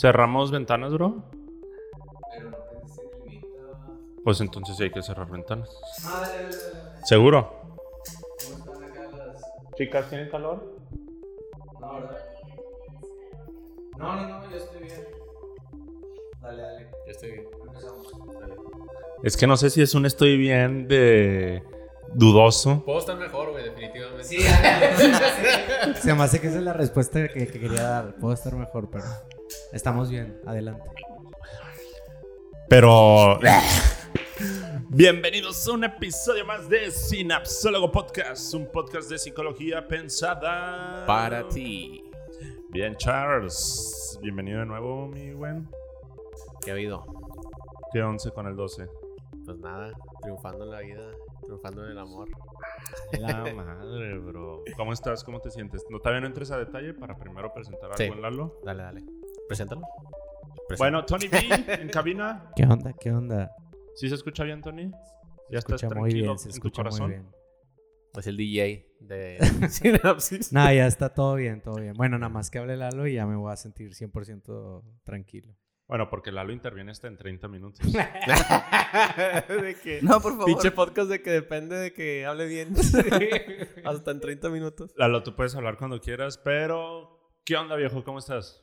¿Cerramos ventanas, bro? Pero no pensé que limita. Pues entonces sí hay que cerrar ventanas. Ah, dale, dale, dale, dale. ¿Seguro? ¿Cómo están acá las.? Chicas, ¿tienen calor? No, ¿verdad? No, no, no, yo estoy bien. Dale, dale. Yo estoy bien. Empezamos. Dale. Es que no sé si es un estoy bien de dudoso. Puedo estar mejor, güey, definitivamente. Sí. Se me hace que esa es la respuesta que, que quería dar. Puedo estar mejor, pero estamos bien. Adelante. Pero. Bienvenidos a un episodio más de Sinapsólogo Podcast, un podcast de psicología pensada Para ti. Bien, Charles. Bienvenido de nuevo, mi buen. ¿Qué ha habido? ¿Qué 11 con el 12? Pues nada, triunfando en la vida, triunfando en el amor. La madre, bro. ¿Cómo estás? ¿Cómo te sientes? No, todavía no entres a detalle para primero presentar algo Sí. en Lalo. Dale, dale. Preséntalo. Preséntalo. Bueno, Tony B en cabina. ¿Qué onda? ¿Qué onda? ¿Sí se escucha bien, Tony? ¿Ya Se estás escucha muy tranquilo bien, se escucha muy bien. es el DJ de Sinapsis. Nada, ya está todo bien, todo bien. Bueno, nada más que hable Lalo y ya me voy a sentir 100% tranquilo. Bueno, porque Lalo interviene hasta en 30 minutos. de que, No, por favor. Pinche podcast de que depende de que hable bien. Hasta en 30 minutos. Lalo, tú puedes hablar cuando quieras, pero... ¿Qué onda, viejo? ¿Cómo estás?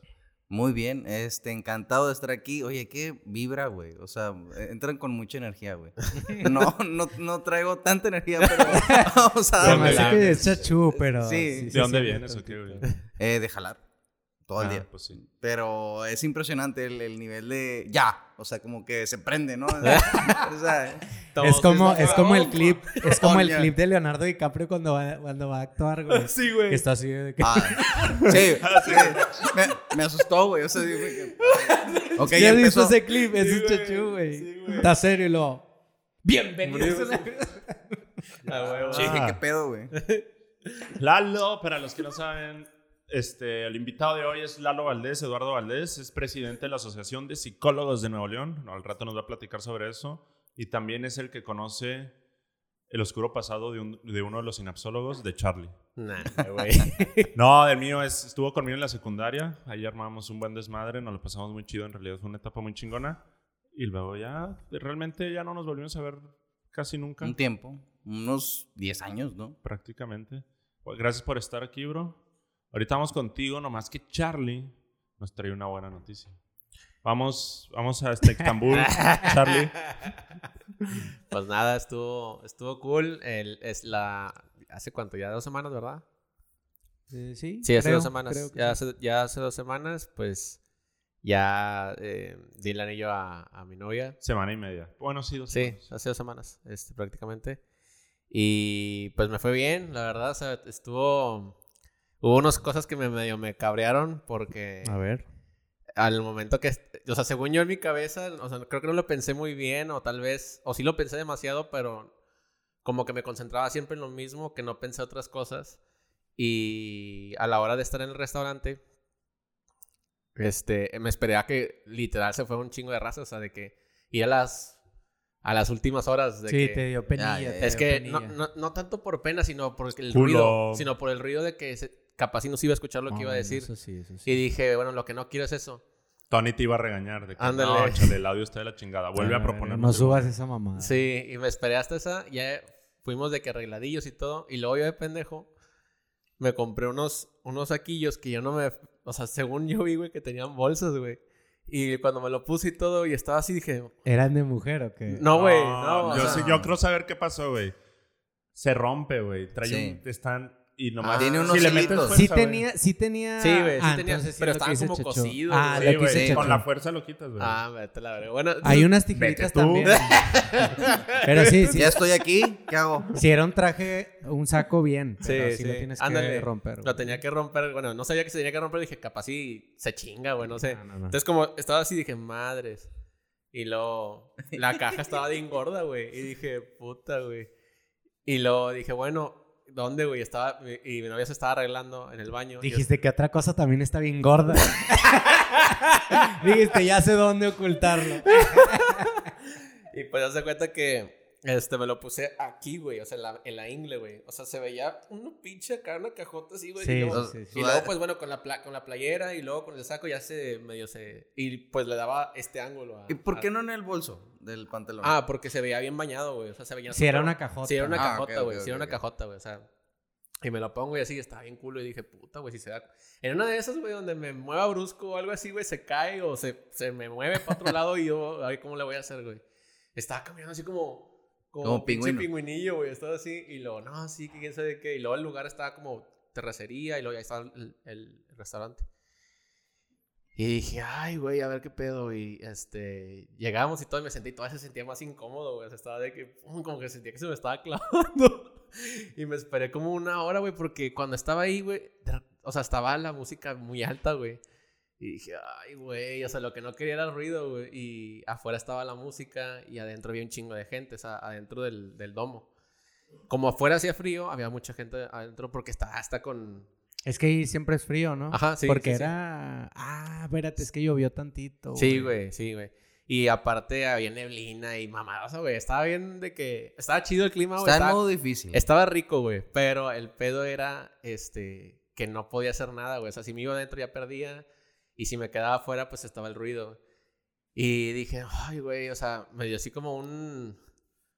Muy bien, este, encantado de estar aquí. Oye, qué vibra, güey. O sea, eh, entran con mucha energía, güey. No, no, no traigo tanta energía, pero vamos a darle. que es chachú, pero... Sí. ¿De dónde vienes o qué, güey? tantito. Eh, de jalar. Todo el Ah, día. pues sí. Pero es impresionante el, el nivel de. Ya. O sea, como que se prende, ¿no? o sea, Es como, es como el clip, es como el clip de Leonardo DiCaprio cuando va, cuando va a actuar, güey. Sí, Que güey. está así de que... ah, sí, sí. Me, me asustó, güey. O sea, dije que- Ok, ¿Ya ya has visto empezó. ese clip? Ese Sí, chachú, güey. Sí, güey. Está serio y lo... Bienvenidos. a la- Ah, huevo. Sí, dije, ¿qué pedo, güey? Lalo, para los que no saben, este, el invitado de hoy es Lalo Valdés, Eduardo Valdés, es presidente de la Asociación de Psicólogos de Nuevo León. Al rato nos va a platicar sobre eso. Y también es el que conoce el oscuro pasado de, un- de uno de los sinapsólogos, de Charlie. Nah, güey. No, el mío es, estuvo conmigo en la secundaria. Ahí armamos un buen desmadre, nos lo pasamos muy chido. En realidad fue una etapa muy chingona. Y luego ya, realmente ya no nos volvimos a ver casi nunca, Un tiempo. Unos 10 años, ¿no? prácticamente. Pues, gracias por estar aquí, bro. Ahorita vamos contigo, nomás que Charlie nos trae una buena noticia. Vamos, vamos a este Estambul, Charlie. Pues nada, estuvo, estuvo cool. El, es la. ¿Hace cuánto? Ya dos semanas, ¿verdad? Eh, sí, Sí, hace creo, dos semanas. creo que Ya sí. hace, ya hace dos semanas, pues. Ya eh, di el anillo a, a mi novia. Semana y media. Bueno, sí, dos Sí, semanas. hace dos semanas, este, prácticamente. Y pues me fue bien, la verdad. O sea, estuvo. Hubo unas cosas que me medio me cabrearon porque A ver. al momento que. O sea, según yo en mi cabeza, o sea, creo que no lo pensé muy bien, o tal vez. O sí lo pensé demasiado, pero como que me concentraba siempre en lo mismo, que no pensé otras cosas. Y a la hora de estar en el restaurante, este, me esperé a que literal se fue un chingo de raza, o sea, de que ir a las, a las últimas horas. De Sí, que, te dio penilla. te es dio que no, penilla. no, no tanto por pena, sino por el Culo. ruido, sino por el ruido de que se- capaz si no se iba a escuchar lo que iba a decir. Eso sí, eso sí. Y dije, bueno, lo que no quiero es eso. Tony te iba a regañar. De que, Ándale. No, échale, el audio está de la chingada. Vuelve Ah, a proponer. No subas esa mamada. Sí, y me esperé hasta esa. Ya fuimos de que arregladillos y todo. Y luego yo de pendejo me compré unos, unos saquillos que yo no me. O sea, según yo vi, güey, que tenían bolsas, güey. Y cuando me lo puse y todo, y estaba así, dije, ¿Eran de mujer o qué? no, güey, no. yo, sea, sí- yo creo saber qué pasó, güey. Se rompe, güey. Trae Sí. un. Están. Y nomás. Ah, Tiene unos si le metes hilitos. fuerza, Sí güey. tenía, sí tenía... Sí, güey, sí Ah, tenía, entonces sí pero dice como Chacho. cosidos, Ah, Sí. Chacho. Con la fuerza lo quitas, güey. Ah, vete la verga. Bueno, Hay unas Vete tijeritas tú. también. Pero sí, sí. Ya estoy aquí, ¿qué hago? Si era un traje, un saco bien. Sí, pero sí, sí. lo tienes Ándale. que romper. Lo tenía que romper. Bueno, no sabía que se tenía que romper. Dije, capaz sí se chinga, güey, no sé. No, no, no. Entonces, como estaba así, dije, madres. Y luego, la caja estaba bien gorda, güey. Y dije, puta, güey. Y luego dije, bueno, ¿dónde, güey? Estaba, y mi novia se estaba arreglando en el baño. Yo- Dijiste que otra cosa también está bien gorda. Dijiste, ya sé dónde ocultarlo. Y pues, hace cuenta que Este, me lo puse aquí, güey. O sea, en la, en la ingle, güey. O sea, se veía una pinche acá, una cajota así, güey. Sí, y, luego, sí, sí. y luego, pues bueno, con la, pla- con la playera y luego con el saco ya se medio se. Y pues le daba este ángulo. A, ¿Y por a- qué no en el bolso del pantalón? Ah, porque se veía bien bañado, güey. O sea, se veía. Sí, era una cajota. Sí, era una Ah, cajota, güey. ok, sí, era una cajota, güey. O sea. Y me lo pongo y así, estaba bien culo. Y dije, puta, güey, si se da. En una de esas, güey, donde me mueva brusco o algo así, güey, se cae o se, se me mueve para otro lado y yo, a ver cómo le voy a hacer, güey. Estaba caminando así como. Como, pinche pingüino. pingüinillo, güey. Estaba así. Y luego, no, sí, que quién sabe qué. Y luego el lugar estaba como terracería y luego ya estaba el, restaurante. Y dije, ay, güey, a ver qué pedo. Y este, llegamos y todo, y me sentí, todavía se sentía más incómodo, güey. O sea, estaba de que, pum, como que sentía que se me estaba clavando. y me esperé como una hora, güey, porque cuando estaba ahí, güey, o sea, estaba la música muy alta, güey. Y dije, ay, güey, o sea, lo que no quería era el ruido, güey. Y afuera estaba la música y adentro había un chingo de gente, o sea, adentro del, del domo. Como afuera hacía frío, había mucha gente adentro porque estaba hasta con... Es que ahí siempre es frío, ¿no? Ajá, sí, Porque sí, sí. era. Ah, espérate, es que llovió tantito. Sí, güey, sí, güey. Y aparte había neblina y mamadas, güey. Estaba bien de que... Estaba chido el clima, güey. Está en Estaba, modo difícil. estaba rico, güey. Pero el pedo era, este... Que no podía hacer nada, güey. O sea, si me iba adentro ya perdía. Y si me quedaba afuera, pues estaba el ruido. Y dije, ay, güey, o sea, me dio así como un...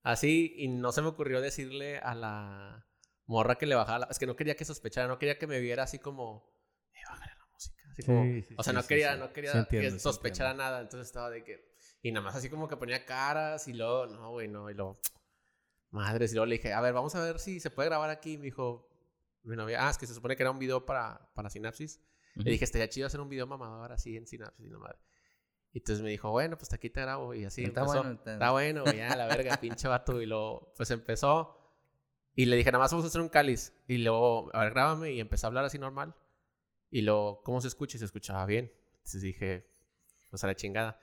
Así, y no se me ocurrió decirle a la morra que le bajara la... Es que no quería que sospechara, no quería que me viera así como... Eh, bájale la música. Así Sí, como... sí, o sea, sí, no quería, no quería que sospechara nada. Entonces estaba de que... Y nada más así como que ponía caras y luego, no, güey, no. Y luego, madres. Y luego le dije, a ver, vamos a ver si se puede grabar aquí. Y me dijo, mi novia, ah, es que se supone que era un video para, para Le dije, estaría chido hacer un video mamador así en Synapsis y no madre. Y entonces me dijo, bueno, pues aquí te grabo. Y así Está empezó. bueno, está- Está bueno, ya, la verga, pinche vato. Y luego, pues empezó. Y le dije, nada más vamos a hacer un cáliz. Y luego, a ver, grábame. Y empecé a hablar así normal. Y luego, ¿cómo se escucha? Y se escuchaba bien. Entonces dije, pues a la chingada.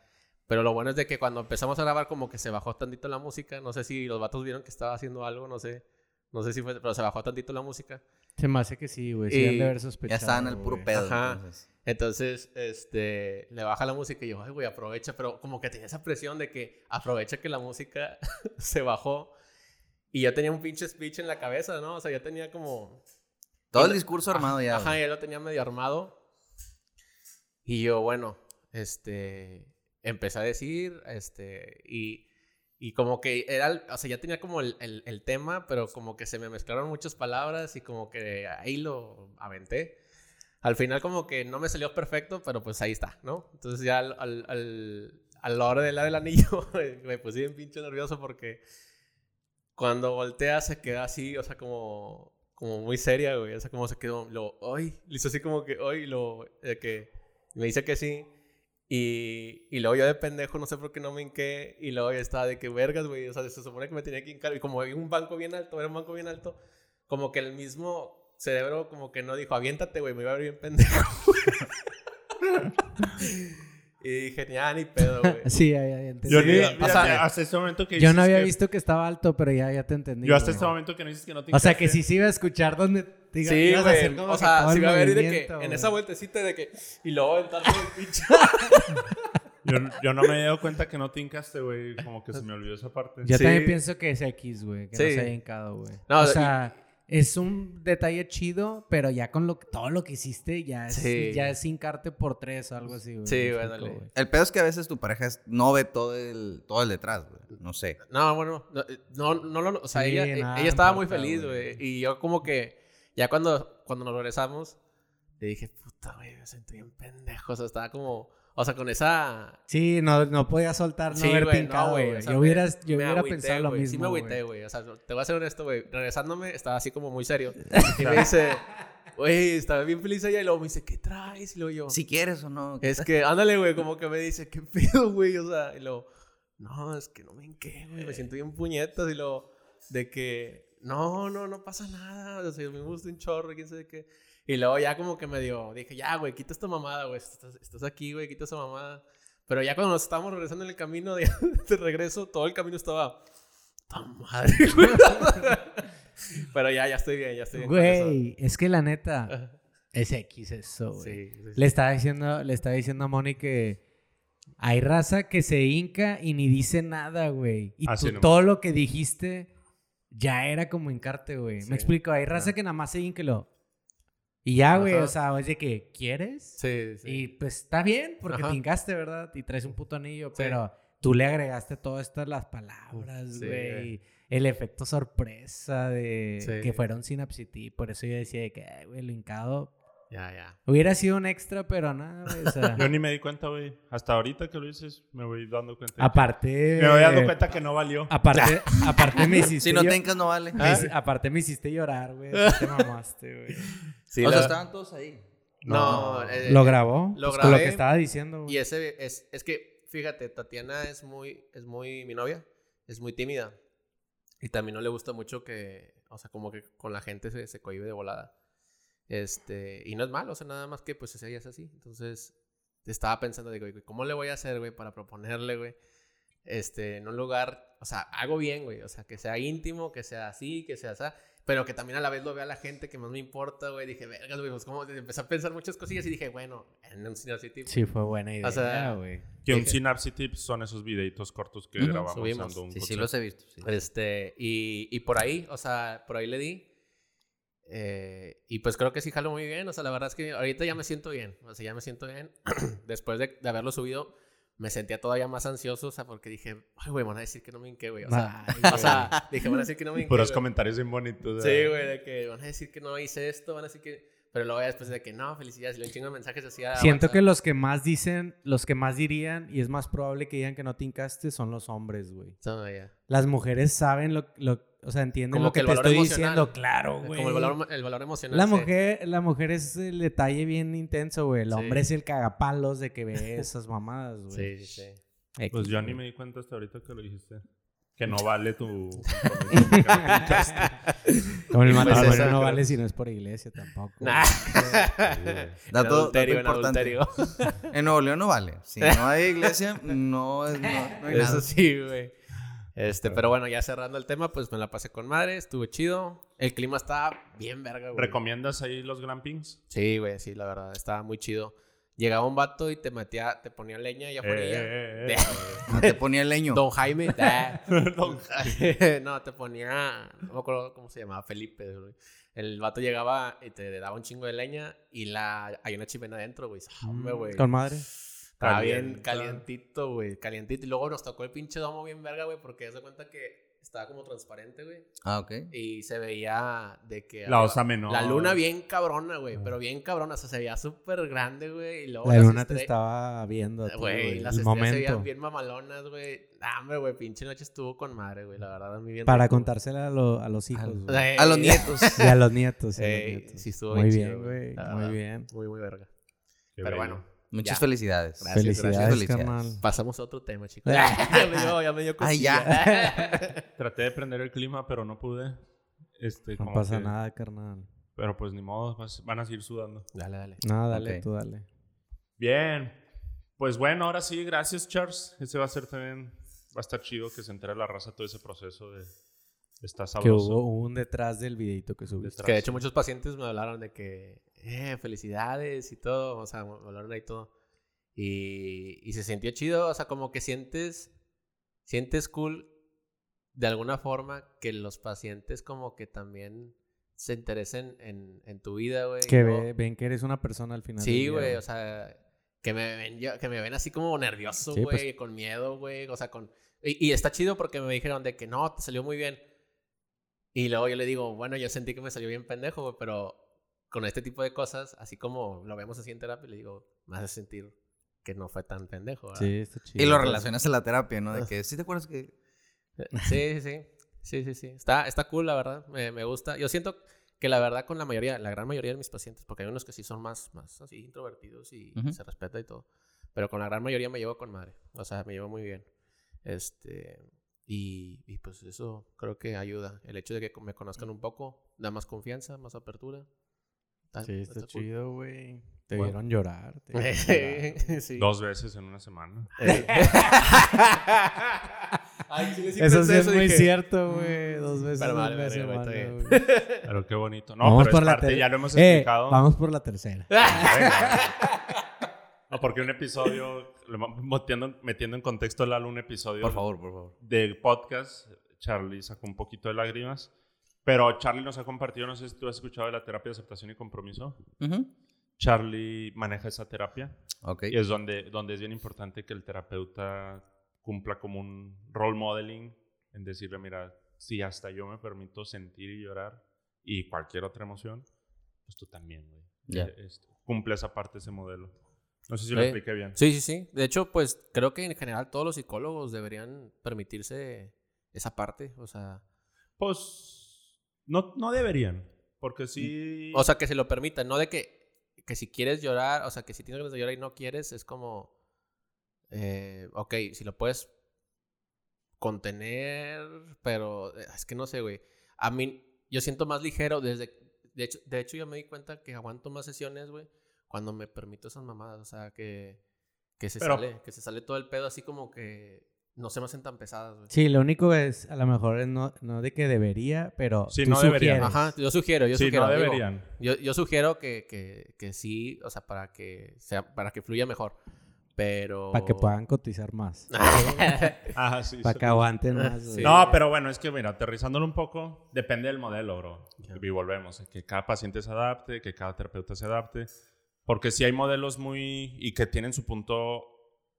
Pero lo bueno es de que cuando empezamos a grabar, como que se bajó tantito la música. No sé si los vatos vieron que estaba haciendo algo, no sé. No sé si fue, pero se bajó tantito la música. Se me hace que sí, güey. Sí, han de haber Ya sospechado. estaban al puro güey. pedo. Ajá. entonces. Entonces, este, le baja la música y yo, ay, güey, aprovecha. Pero como que tenía esa presión de que aprovecha que la música se bajó. Y yo tenía un pinche speech en la cabeza, ¿no? O sea, yo tenía como... Todo Y el discurso armado ya. Ajá, ya lo tenía medio armado. Y yo, bueno, este, empecé a decir, este, y, y como que era, o sea, ya tenía como el, el- el tema, pero como que se me mezclaron muchas palabras y como que ahí lo aventé. Al final como que no me salió perfecto, pero pues ahí está, ¿no? Entonces ya al, al, al- a la hora de dar el anillo me puse bien pinche nervioso porque cuando voltea se queda así, o sea, como, como muy seria, güey. O sea, como se quedó, lo, hoy, hizo así como que, hoy, lo, que me dice que sí. Y, y luego yo de pendejo, no sé por qué no me hinqué. Y luego yo estaba de que vergas, güey. O sea, se supone que me tenía que hincar. Y como había un banco bien alto, era un banco bien alto, como que el mismo cerebro, como que no dijo, aviéntate, güey, me iba a ver bien pendejo. y dije, ya, ni pedo, güey. Sí, ya, ya, ya entendí. Yo Sí, ni- o sea, fíjate, hasta este momento que Yo no había que- visto que estaba alto, pero ya, ya te entendí. Yo hasta güey. este momento que no dices que no te O sea, que sí se iba a escuchar donde te iba- Sí, ibas a hacer güey. como O sea, el iba a ver y de que en esa vueltecita de que. Y luego aventarme el pinche. Yo, yo no me he dado cuenta que no te hincaste, güey. Como que se me olvidó esa parte. Yo Sí. también pienso que es X, güey. Que no se haya hincado, güey. No, o y- sea, es un detalle chido, pero ya con lo, todo lo que hiciste, ya es, Sí. ya es hincarte por tres o algo así, güey. Sí, güey, dale. güey. El pedo es que a veces tu pareja es- no ve todo el, todo el detrás, güey. No sé. No, bueno, no, no, no, lo- o sea, Sí, ella, nada ella estaba muy feliz, güey. Y yo como que, ya cuando, cuando nos regresamos, le dije, puta, güey, me sentí bien pendejo. O sea, estaba como, o sea, con esa... Sí, no, no podía soltar, no Sí, haberte güey, no, güey. o sea, yo me- hubiera, yo hubiera agüité, pensado lo güey. mismo, Sí me agüité, güey. O sea, te voy a ser honesto, güey. Regresándome, estaba así como muy serio. Y me dice, güey, estaba bien feliz ella. Y luego me dice, ¿qué traes? Y luego yo... Si quieres o no. Es que, ándale, güey, como que me dice, ¿qué pedo, güey? O sea, y luego, no, es que no me enqué, güey, me siento bien puñetas. Y luego, de que, no, no, no pasa nada, o sea, me gusta un chorro, quién sabe qué. Y luego ya como que me dio, dije, ya, güey, quita esta mamada, güey, estás, estás aquí, güey, quita esa mamada. Pero ya cuando nos estábamos regresando en el camino de, de regreso, todo el camino estaba, ¡ta madre, güey! Pero ya, ya estoy bien, ya estoy bien. Güey, es que la neta, es X eso, güey. Sí, sí, sí. Le estaba diciendo, le estaba diciendo a Moni que Hay raza que se hinca y ni dice nada, güey. Y Así tú todo lo que dijiste ya era como hincarte, güey. Sí. Me explico, hay raza que nada más se hinca y lo... Y ya, güey, o sea, es de que, ¿quieres? Sí, sí. Y pues está bien, porque Ajá. te hincaste, ¿verdad? Y traes un puto anillo, Sí. pero tú le agregaste todas estas las palabras, Sí, güey. güey. El efecto sorpresa de Sí. que fueron synapsity. Por eso yo decía de que, "Ay, güey, lo hincado Ya, ya. hubiera sido un extra, pero nada, güey. O sea, Yo ni me di cuenta, güey. Hasta ahorita que lo dices, me voy dando cuenta. aparte. Me voy dando cuenta que no valió. Aparte, aparte me hiciste. Si no te no vale. me hici- aparte me hiciste llorar, güey. te mamaste, güey. Sí, o sea, la- estaban todos ahí. No, eh, ¿Lo grabó? lo Pues con lo grabé. que estaba diciendo, güey. Y ese es, es que, fíjate, Tatiana es muy, es muy, mi novia, es muy tímida. Y también no le gusta mucho que, o sea, como que con la gente se, se cohibe de volada. Este, y no es malo, o sea, nada más que pues ella es así. Entonces, estaba pensando, digo, ¿cómo le voy a hacer, güey, para proponerle, güey? Este, en un lugar, o sea, algo bien, güey, o sea, que sea íntimo, que sea así, que sea así, pero que también a la vez lo vea la gente que más me importa, güey. Dije, vergas, güey, pues como empecé a pensar muchas cosillas y dije, bueno, en un así tipo. Sí, fue buena idea, sea, güey. Que un Synapse Tips son esos videitos cortos que Ujú, grabamos subimos. un Sí, sí, consejo. los he visto. sí. Este, y, y por ahí, o sea, por ahí le di. Eh, y pues creo que sí jalo muy bien. O sea, la verdad es que ahorita ya me siento bien. O sea, ya me siento bien. Después de, de haberlo subido, me sentía todavía más ansioso. O sea, porque dije, ay, güey, van a decir que no me hinqué, güey. O sea, Ay, o sea, dije, van a decir que no me hinqué. Puros güey. comentarios bien bonitos. Sí, güey, de que van a decir que no hice esto, van a decir que. Pero luego después de que no, felicidades. Y le un chingo de mensajes así a Siento WhatsApp. que los que más dicen, los que más dirían, y es más probable que digan que no te hincaste, son los hombres, güey. Ya. Las mujeres saben lo, lo o sea, entienden Como lo que te estoy emocional. diciendo, claro, güey. Como el valor, el valor emocional. La sí. mujer, la mujer es el detalle bien intenso, güey. El Sí. hombre es el cagapalos de que ve esas mamadas, güey. Sí, sí, sí. X, Pues yo güey. ni me di cuenta hasta ahorita que lo dijiste. Que no vale tu. Como el matrimonio no creo. vale si no es por iglesia tampoco. Nah. En Dato, adulterio, en dato importante. adulterio. En Nuevo León no vale. Si no hay iglesia, no, es, no, no hay Eso nada. sí, güey. Este, pero bueno, ya cerrando el tema, pues me la pasé con madre, estuvo chido. El clima estaba bien verga, güey. ¿Recomiendas ahí los glampings? Sí, güey, sí, la verdad, estaba muy chido. Llegaba un vato y te metía, te ponía leña y afuera. Eh, eh, eh. Ah, te ponía leño. Don Jaime. ah. Don no, te ponía, no me acuerdo cómo se llamaba, Felipe, güey. El vato llegaba y te daba un chingo de leña y la hay una chimena adentro, güey. Hombre, güey. Mm, Con madre. Estaba bien calientito, güey. Calientito. Y luego nos tocó el pinche domo bien verga, güey, porque se cuenta que estaba como transparente, güey. Ah, ok. Y se veía de que. La osa menor. La luna bien cabrona, güey. Pero bien cabrona. O sea, se veía súper grande, güey. Y luego. La luna te estaba viendo, Güey, las El estrellas se veían momento. bien mamalonas, güey. Nah, hombre, güey. Pinche noche estuvo con madre, güey. La verdad, mí bien. Para rico. contársela a, lo- a los hijos, A los nietos. Y a los nietos. ey, nietos. sí, estuvo Muy bien güey. Muy bien. Muy, muy verga. Qué Pero bello. bueno, Muchas Ya. felicidades. Gracias, Felicidades, gracias. Felicidades. carnal. pasamos a otro tema, chicos. ya me dio, ya me dio Ay, cosilla. Traté de prender el clima, pero no pude. Este, No como pasa que- nada, carnal. Pero pues ni modo, vas- van a seguir sudando. dale, dale. No, dale, Ok. tú dale. Bien. Pues bueno, ahora sí, gracias, Charles. Ese va a ser también. Va a estar chido que se entere la raza todo ese proceso de. Está Que sabroso. hubo un detrás del videito que subiste. Detrás. Que de hecho muchos pacientes me hablaron de que, eh, felicidades y todo, o sea, hablaron ahí todo. Y, y se sintió chido, o sea, como que sientes, sientes cool de alguna forma que los pacientes como que también se interesen en, en tu vida, güey. Que ve- ven que eres una persona al final. Sí, güey, o sea, que me ven, yo- que me ven así como nervioso, Sí, güey, pues. con miedo, güey, o sea, con... Y, y está chido porque me dijeron de que no, te salió muy bien. Y luego yo le digo, bueno, yo sentí que me salió bien pendejo, güey, pero con este tipo de cosas, así como lo vemos así en terapia, le digo, me hace sentir que no fue tan pendejo, ¿verdad? Sí, está chido. Y lo relacionas a la terapia, ¿no? De que, ¿sí te acuerdas que...? Sí, sí, sí. Sí, sí, sí. Está, está cool, la verdad. Me, me gusta. Yo siento que la verdad con la mayoría, la gran mayoría de mis pacientes, porque hay unos que sí son más, más así introvertidos y Ujú. se respeta y todo. Pero con la gran mayoría me llevo con madre. O sea, me llevo muy bien. Este. Y, y pues eso creo que ayuda. El hecho de que me conozcan un poco da más confianza, más apertura. Está- Sí, está, cool. chido, güey. Te Bueno. vieron llorar. te vieron llorar. sí. Dos veces en una semana. Eh. Ay, chile, sí Eso sí es muy dije, cierto, güey. Dos veces Pero en vale, una vale, güey, semana, está güey. Pero qué bonito. No, Vamos pero por es la parte, ya lo hemos Eh, explicado. vamos por la tercera. No, porque un episodio metiendo, metiendo en contexto Lalo un episodio Por favor, por favor. del podcast. Charlie sacó un poquito de lágrimas. Pero Charlie nos ha compartido, no sé si tú has escuchado de la terapia de aceptación y compromiso. Ujú. Charlie maneja esa terapia Ok. y es donde, donde es bien importante que el terapeuta cumpla como un role modeling en decirle, mira, si hasta yo me permito sentir y llorar y cualquier otra emoción, pues tú también, güey. Eh, este, cumple esa parte, ese modelo. No sé si lo Sí. expliqué bien. Sí, sí, sí. De hecho, pues creo que en general todos los psicólogos deberían permitirse esa parte. O sea, Pues no, no deberían, porque sí... o sea, que se lo permitan. No de que, que si quieres llorar, o sea, que si tienes ganas de llorar y no quieres, es como, eh, ok, si lo puedes contener, pero eh, es que no sé, güey. A mí, yo siento más ligero desde, de hecho, de hecho yo me di cuenta que aguanto más sesiones, güey, cuando me permito esas mamadas, o sea, que, que se Pero- sale, que se sale todo el pedo así como que no se me hacen tan pesadas, güey. Sí, lo único es, a lo mejor es no, no de que debería, pero Sí, tú no deberían. Ajá, yo sugiero, yo sí, sugiero. no digo, deberían. yo, yo sugiero que, que, que sí, o sea, para que sea, para que fluya mejor. Pero. Para que puedan cotizar más. Ajá, sí. Para sí. que aguanten más. Sí. No, pero bueno, es que mira, aterrizándolo un poco, depende del modelo, bro. Ya. Y volvemos, que cada paciente se adapte, que cada terapeuta se adapte. Porque si hay modelos muy... y que tienen su punto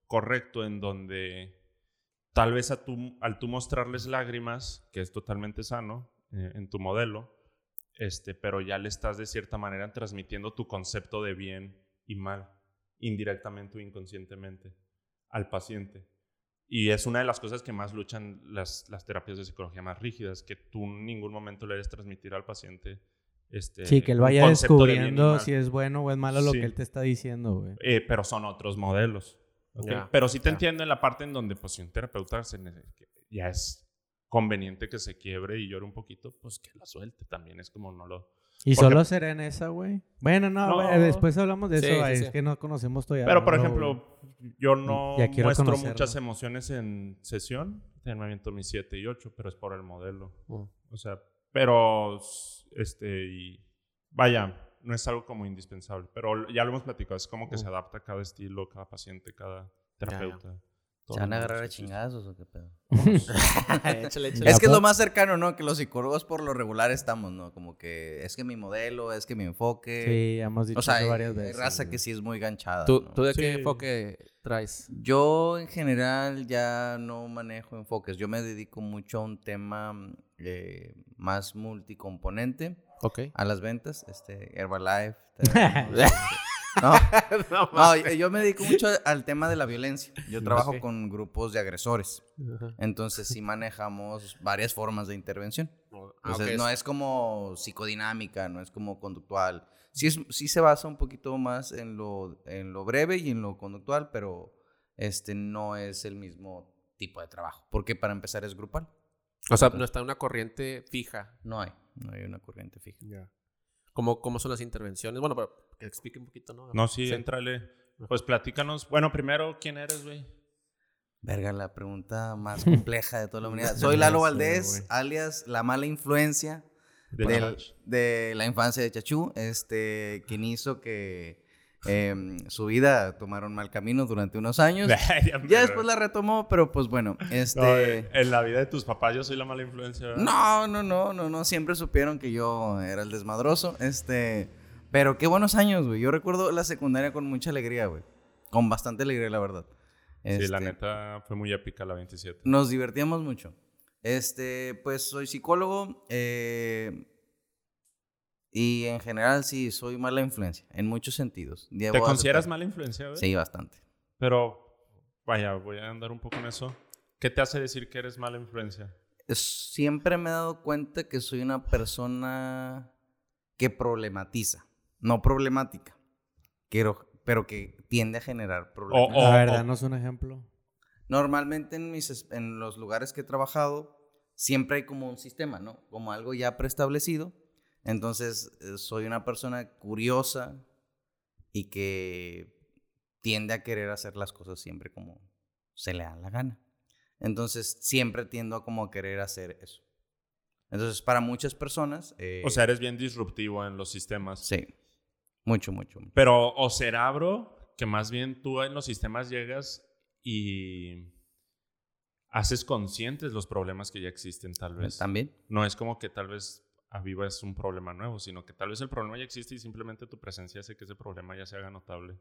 correcto en donde tal vez a al tú mostrarles lágrimas, que es totalmente sano eh, en tu modelo, este, pero ya le estás de cierta manera transmitiendo tu concepto de bien y mal, indirectamente o inconscientemente, al paciente. Y es una de las cosas que más luchan las, las terapias de psicología más rígidas, que tú en ningún momento le debes transmitir al paciente. Este, Sí, que él vaya de descubriendo si es bueno o es malo lo Sí. que él te está diciendo, güey. Eh, pero son otros modelos. Pero sí te entiendo en la parte en donde, pues, si un terapeuta se ya es conveniente que se quiebre y llore un poquito, pues que la suelte también. Es como no lo. ¿Y Porque- solo será en esa, güey? Bueno, no, No. güey, después hablamos de Sí, eso, sí, güey, sí. es que no conocemos todavía. Pero, por no, ejemplo, yo no muestro conocerlo. muchas emociones en sesión. Me aviento mis 7 y 8, pero es por el modelo. Mm. O sea, pero, este, y vaya, no es algo como indispensable. Pero ya lo hemos platicado, es como que se adapta a cada estilo, cada paciente, cada terapeuta. ¿Se van a agarrar a chingazos o qué pedo? échale, échale. Es que es lo más cercano, ¿no? Que los psicólogos por lo regular estamos, ¿no? Como que es que mi modelo, es que mi enfoque. Sí, hemos dicho o sea, eso hay, varias hay veces. raza güey. que sí es muy ganchada. ¿Tú, ¿no? ¿Tú de qué enfoque traes? Yo en general ya no manejo enfoques. Yo me dedico mucho a un tema eh, más multicomponente, A las ventas, este, Herbalife. no, no, yo- me dedico mucho al tema de la violencia. Yo trabajo con grupos de agresores. Entonces sí manejamos varias formas de intervención. Ah, Entonces, no es como psicodinámica, no es como conductual. Sí, es- sí se basa un poquito más en lo, en lo breve y en lo conductual, pero este no es el mismo tipo de trabajo. Porque para empezar es grupal. O sea, no está en una corriente fija. No hay, no hay una corriente fija. ¿Cómo, ¿Cómo son las intervenciones? Bueno, pero que explique un poquito, ¿no? No, sí, entrale. Pues platícanos. Bueno, primero, ¿quién eres, güey? Verga, la pregunta más compleja de toda la humanidad. Soy Lalo Sí, Valdés, alias la mala influencia De del- Chach. de la infancia de Chachú, este, quien hizo que em, su vida tomara un mal camino durante unos años. Ya después la retomó, pero pues bueno, este... No, eh, en la vida de tus papás yo soy la mala influencia, ¿verdad? No, no, no, no, no, siempre supieron que yo era el desmadroso, este... Pero qué buenos años, güey. Yo recuerdo la secundaria con mucha alegría, güey. Con bastante alegría, la verdad. Sí, la Este, neta fue muy épica la 27. Nos divertíamos mucho. Este, pues soy psicólogo eh, y en general sí, soy mala influencia, en muchos sentidos. ¿Te consideras mala influencia? Sí, bastante. Pero, vaya, voy a andar un poco en eso. ¿Qué te hace decir que eres mala influencia? Es- Siempre me he dado cuenta que soy una persona que problematiza, no problemática, pero, pero que tiende a generar problemas. O- A ver, danos un ejemplo. Normalmente en, mis, es- en los lugares que he trabajado, siempre hay como un sistema, ¿no? Como algo ya preestablecido. Entonces, eh, soy una persona curiosa y que tiende a querer hacer las cosas siempre como se le da la gana. Entonces, siempre tiendo a como querer hacer eso. Entonces, para muchas personas... eh, O sea, eres bien disruptivo en los sistemas. Sí. Mucho, mucho. mucho. Pero, o será, bro, que más bien tú en los sistemas llegas y haces conscientes los problemas que ya existen, tal vez. También. No es como que tal vez avivas un problema nuevo, sino que tal vez el problema ya existe y simplemente tu presencia hace que ese problema ya se haga notable.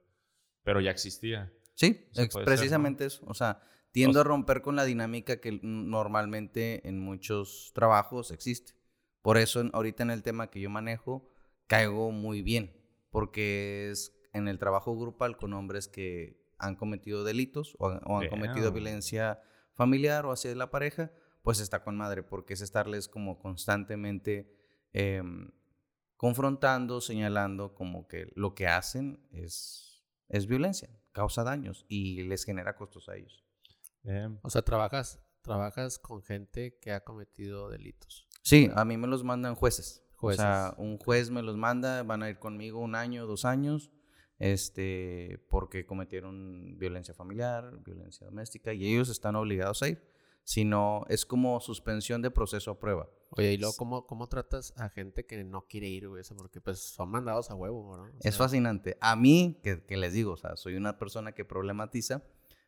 Pero ya existía. Sí, ex- puede ser, ¿no? precisamente eso. O sea, tiendo O a romper con la dinámica que normalmente en muchos trabajos existe. Por eso ahorita en el tema que yo manejo, caigo muy bien, porque es en el trabajo grupal con hombres que han cometido delitos o, han- o han cometido violencia familiar o hacia la pareja, pues está con madre, porque es estarles como constantemente em, confrontando, señalando como que lo que hacen es, es violencia, causa daños y les genera costos a ellos. O sea, trabajas, trabajas con gente que ha cometido delitos. Sí, a mí me los mandan jueces. Jueces. O sea, un juez me los manda, van a ir conmigo un año, dos años, este, porque cometieron violencia familiar, violencia doméstica, y ellos están obligados a ir. Si no, es como suspensión de proceso a prueba. Oye, y luego, ¿cómo, cómo tratas a gente que no quiere ir, güey? Eso porque, pues, son mandados a huevo, ¿no? O Es fascinante. A mí, que, que les digo, o sea, soy una persona que problematiza,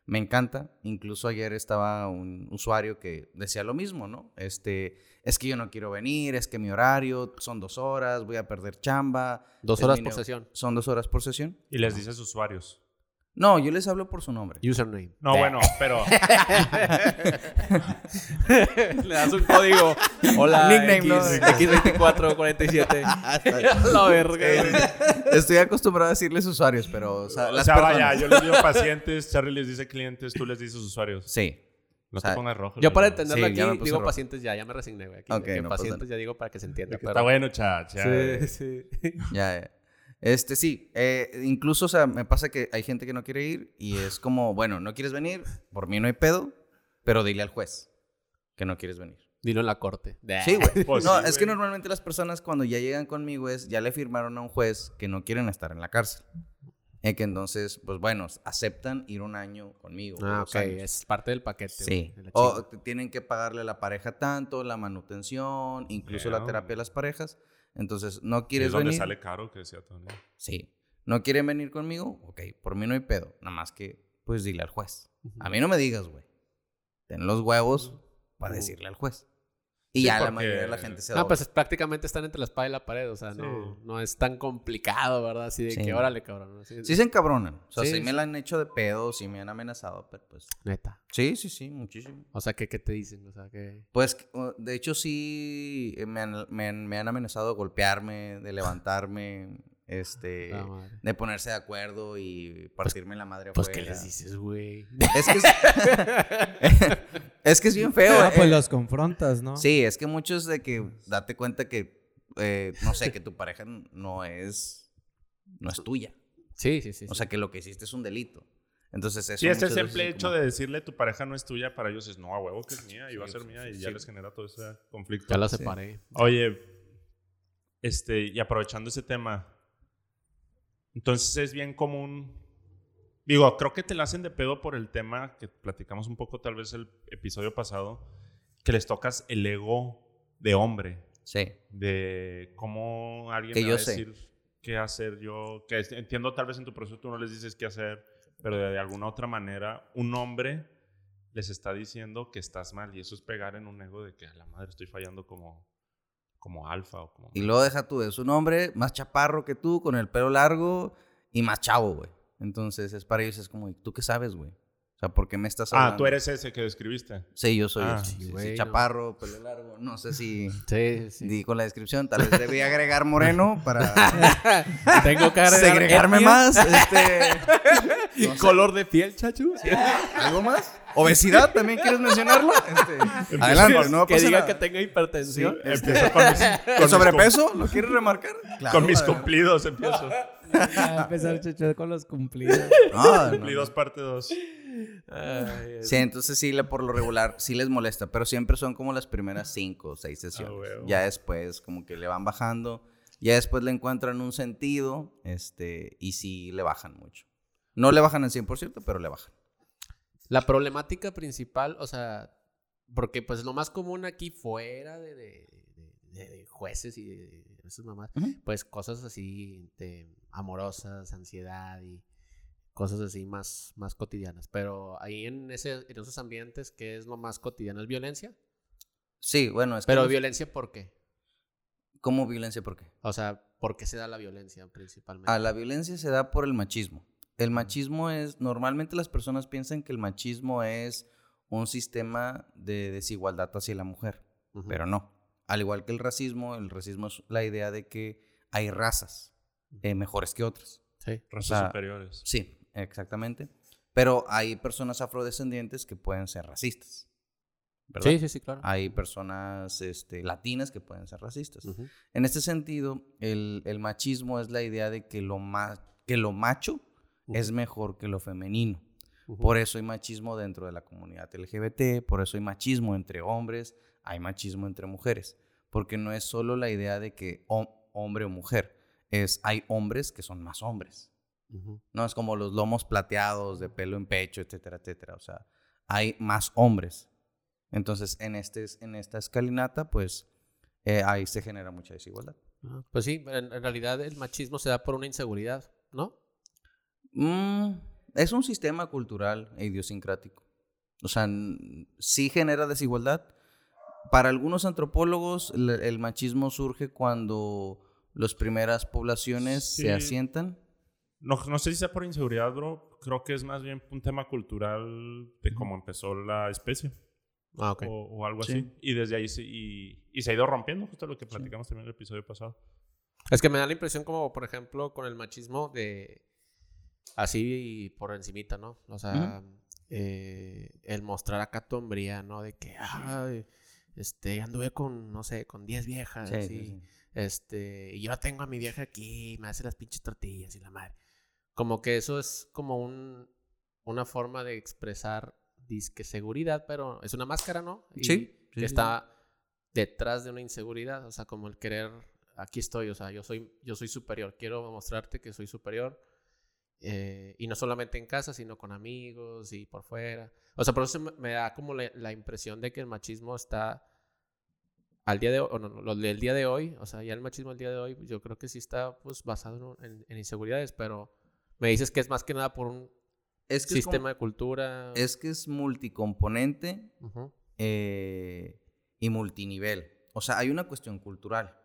me encanta. Incluso ayer estaba un usuario que decía lo mismo, ¿no? Este, es que yo no quiero venir, es que mi horario son dos horas, voy a perder chamba. Dos horas por sesión. Son dos horas por sesión. y les dices usuarios. No, yo les hablo por su nombre. Username. No, bueno, pero Le das un código. Hola, Nickname, ¿no? X2447. La verga. Estoy acostumbrado a decirles usuarios, pero o sea, o las sea, vaya, yo les digo pacientes, Charlie les dice clientes, tú les dices usuarios. Sí. No o sea, te pongas rojo. Yo para entenderlo Sí, aquí digo rojo. pacientes ya, ya me resigné, güey. Aquí, Ok, que no pasa pacientes ya digo para que se entienda. Pero- Está bueno, chacha. Sí, sí. Ya, ya. Este sí, eh, incluso, o sea, me pasa que hay gente que no quiere ir y es como, bueno, no quieres venir, por mí no hay pedo, pero dile al juez que no quieres venir. Dilo en la corte. Sí, güey. Pues no, sí, es que normalmente las personas cuando ya llegan conmigo es, ya le firmaron a un juez que no quieren estar en la cárcel. Y que entonces, pues bueno, aceptan ir un año conmigo. Ah, ok. años. Es parte del paquete. Sí. güey, de la O tienen que pagarle a la pareja tanto, la manutención, incluso la terapia de las parejas. Entonces, ¿no Y quieres es donde venir? sale caro, que decía Tony. Sí. ¿No quieren venir conmigo? Ok, por mí no hay pedo. Nada más que, pues dile al juez. A mí no me digas, güey. Ten los huevos para decirle al juez. Y Sí, ya la mayoría de la gente se da. No, pues es- prácticamente están entre la espada y la pared, o sea, no, Sí. no es tan complicado, ¿verdad? Así de Sí. que órale, cabrón. Así- Sí se encabronan. O sea, sí, Sí, me la han hecho de pedo, sí me han amenazado, pero pues... Neta. Sí, sí, sí, muchísimo. O sea, ¿qué, qué te dicen? O sea, que... Pues, de hecho, sí eh, me han, me han- me han amenazado de golpearme, de levantarme, este... Ah, de ponerse de acuerdo y partirme la madre Pues, ¿qué les dices, güey? Es que es, es que es bien feo. Ah, pues eh. los confrontas, ¿no? Sí, es que muchos de que date cuenta que, eh, no sé, que tu pareja no es, no es tuya. Sí, sí, sí. O sea, que lo que hiciste es un delito. Entonces eso Sí, veces simple hecho como- de decirle tu pareja no es tuya, para ellos es no, a huevo que es mía y va a ser mía sí, y ya les genera todo ese conflicto. ya la sí. separé. Oye, este, y aprovechando ese tema, entonces es bien común. Digo, creo que te la hacen de pedo por el tema que platicamos un poco, tal vez el episodio pasado, que les tocas el ego de hombre, Sí, de cómo alguien Que yo va a sé. decir qué hacer yo, que entiendo tal vez en tu proceso tú no les dices qué hacer, pero de, de alguna otra manera un hombre les está diciendo que estás mal y eso es pegar en un ego de que a la madre estoy fallando como como alfa o como y luego deja tú, es un hombre más chaparro que tú, con el pelo largo y más chavo, güey. Entonces es para ellos es como, ¿y tú qué sabes, güey? O sea, ¿por qué me estás hablando? Ah, tú eres ese que describiste. Sí, yo soy Ah, ese. sí, chaparro, pelo largo. No sé si Sí, sí. di con la descripción. Tal vez debí agregar moreno para Tengo que agregar segregarme más. Este, no sé. ¿Color de piel, chachu? ¿Algo más? ¿Obesidad también quieres mencionarlo? Este, adelante, no que pasa diga nada. que tenga hipertensión. Empiezo con mis, con ¿El mis sobrepeso? ¿Lo quieres remarcar? Claro, con mis cumplidos empiezo. Ya empezar Checho, con los cumplidos. No, Cumplidos no. parte 2. Ay, Sí, entonces sí, le- por lo regular, sí les molesta, pero siempre son como las primeras cinco o seis sesiones. Ah. Ya después, como que le van bajando, ya después le encuentran un sentido, este, y sí le bajan mucho. No le bajan al 100%, pero le bajan. La problemática principal, o sea, porque pues lo más común aquí fuera de, de- de- jueces y de esas mamás, pues cosas así de amorosas, ansiedad y cosas así más, más cotidianas. Pero ahí en, ese, en esos ambientes, ¿qué es lo más cotidiano? ¿Es violencia? Sí, bueno, es que Pero los- violencia, ¿por qué? ¿Cómo violencia por qué? O sea, ¿por qué se da la violencia principalmente? Ah, la violencia se da por el machismo. El machismo es, normalmente las personas piensan que el machismo es un sistema de desigualdad hacia la mujer, pero no. Al igual que el racismo, el racismo es la idea de que hay razas eh, mejores que otras. Sí. Razas sea, superiores. Sí, exactamente. Pero hay personas afrodescendientes que pueden ser racistas. ¿verdad? Sí, sí, sí, claro. Hay personas este, latinas que pueden ser racistas. En este sentido, el, el machismo es la idea de que lo, ma- que lo macho es mejor que lo femenino. Por eso hay machismo dentro de la comunidad LGBT, por eso hay machismo entre hombres, hay machismo entre mujeres. Porque no es solo la idea de que hom- hombre o mujer, es hay hombres que son más hombres. No es como los lomos plateados de pelo en pecho, etcétera, etcétera. O sea, hay más hombres. Entonces, en, este, en esta escalinata, pues eh, ahí se genera mucha desigualdad. Ah, Pues sí, en, en realidad el machismo se da por una inseguridad, ¿no? Mm, es un sistema cultural e idiosincrático. O sea, sí genera desigualdad. Para algunos antropólogos, el, el machismo surge cuando las primeras poblaciones Sí. se asientan. No, no sé si sea por inseguridad, bro. Creo que es más bien un tema cultural de cómo empezó la especie. Ah, ok. o, o algo Sí. así. Y desde ahí se, y, y se ha ido rompiendo, justo lo que platicamos también en el episodio pasado. Es que me da la impresión como, por ejemplo, con el machismo de... Así por encimita, ¿no? O sea, eh, el mostrar acá tu hombría, ¿no? De que, ay, este, anduve con, no sé, con 10 viejas Sí, y, sí, este, y yo tengo a mi vieja aquí y me hace las pinches tortillas y la madre. Como que eso es como un, una forma de expresar disque seguridad, pero es una máscara, ¿no? Y Sí, que está detrás de una inseguridad, o sea, como el querer, aquí estoy, o sea, yo soy, yo soy superior, quiero mostrarte que soy superior. Eh, y no solamente en casa, sino con amigos y por fuera. O sea, por eso me, da como la, la impresión de que el machismo está al día de hoy, o no, no, lo del día de hoy, o sea, ya el machismo al día de hoy, yo creo que sí está pues basado en, en inseguridades, pero me dices que es más que nada por un Es que es, como- sistema de cultura. es que es multicomponente eh, y multinivel. O sea, hay una cuestión cultural.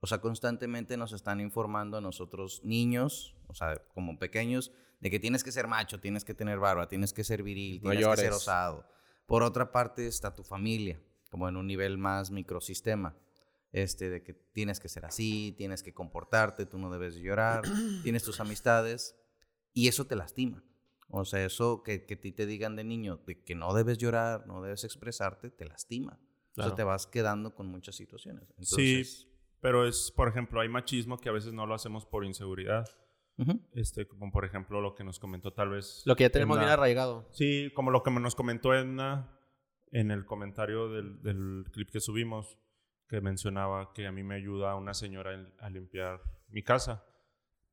O sea, constantemente nos están informando a nosotros niños, o sea, como pequeños, de que tienes que ser macho, tienes que tener barba, tienes que ser viril, No tienes que ser osado. Por otra parte está tu familia, como en un nivel más microsistema. Este, de que tienes que ser así, tienes que comportarte, tú no debes de llorar, tienes tus amistades, y eso te lastima. O sea, eso que, que a ti te digan de niño, de que no debes llorar, no debes expresarte, te lastima. O Claro. sea, te vas quedando con muchas situaciones. Entonces, Sí, pero es, por ejemplo, hay machismo que a veces no lo hacemos por inseguridad. ujú, Este, como por ejemplo lo que nos comentó tal vez. Lo que ya tenemos Edna. bien arraigado. Sí, como lo que nos comentó Edna en el comentario del, del clip que subimos, que mencionaba que a mí me ayuda una señora en- a limpiar mi casa.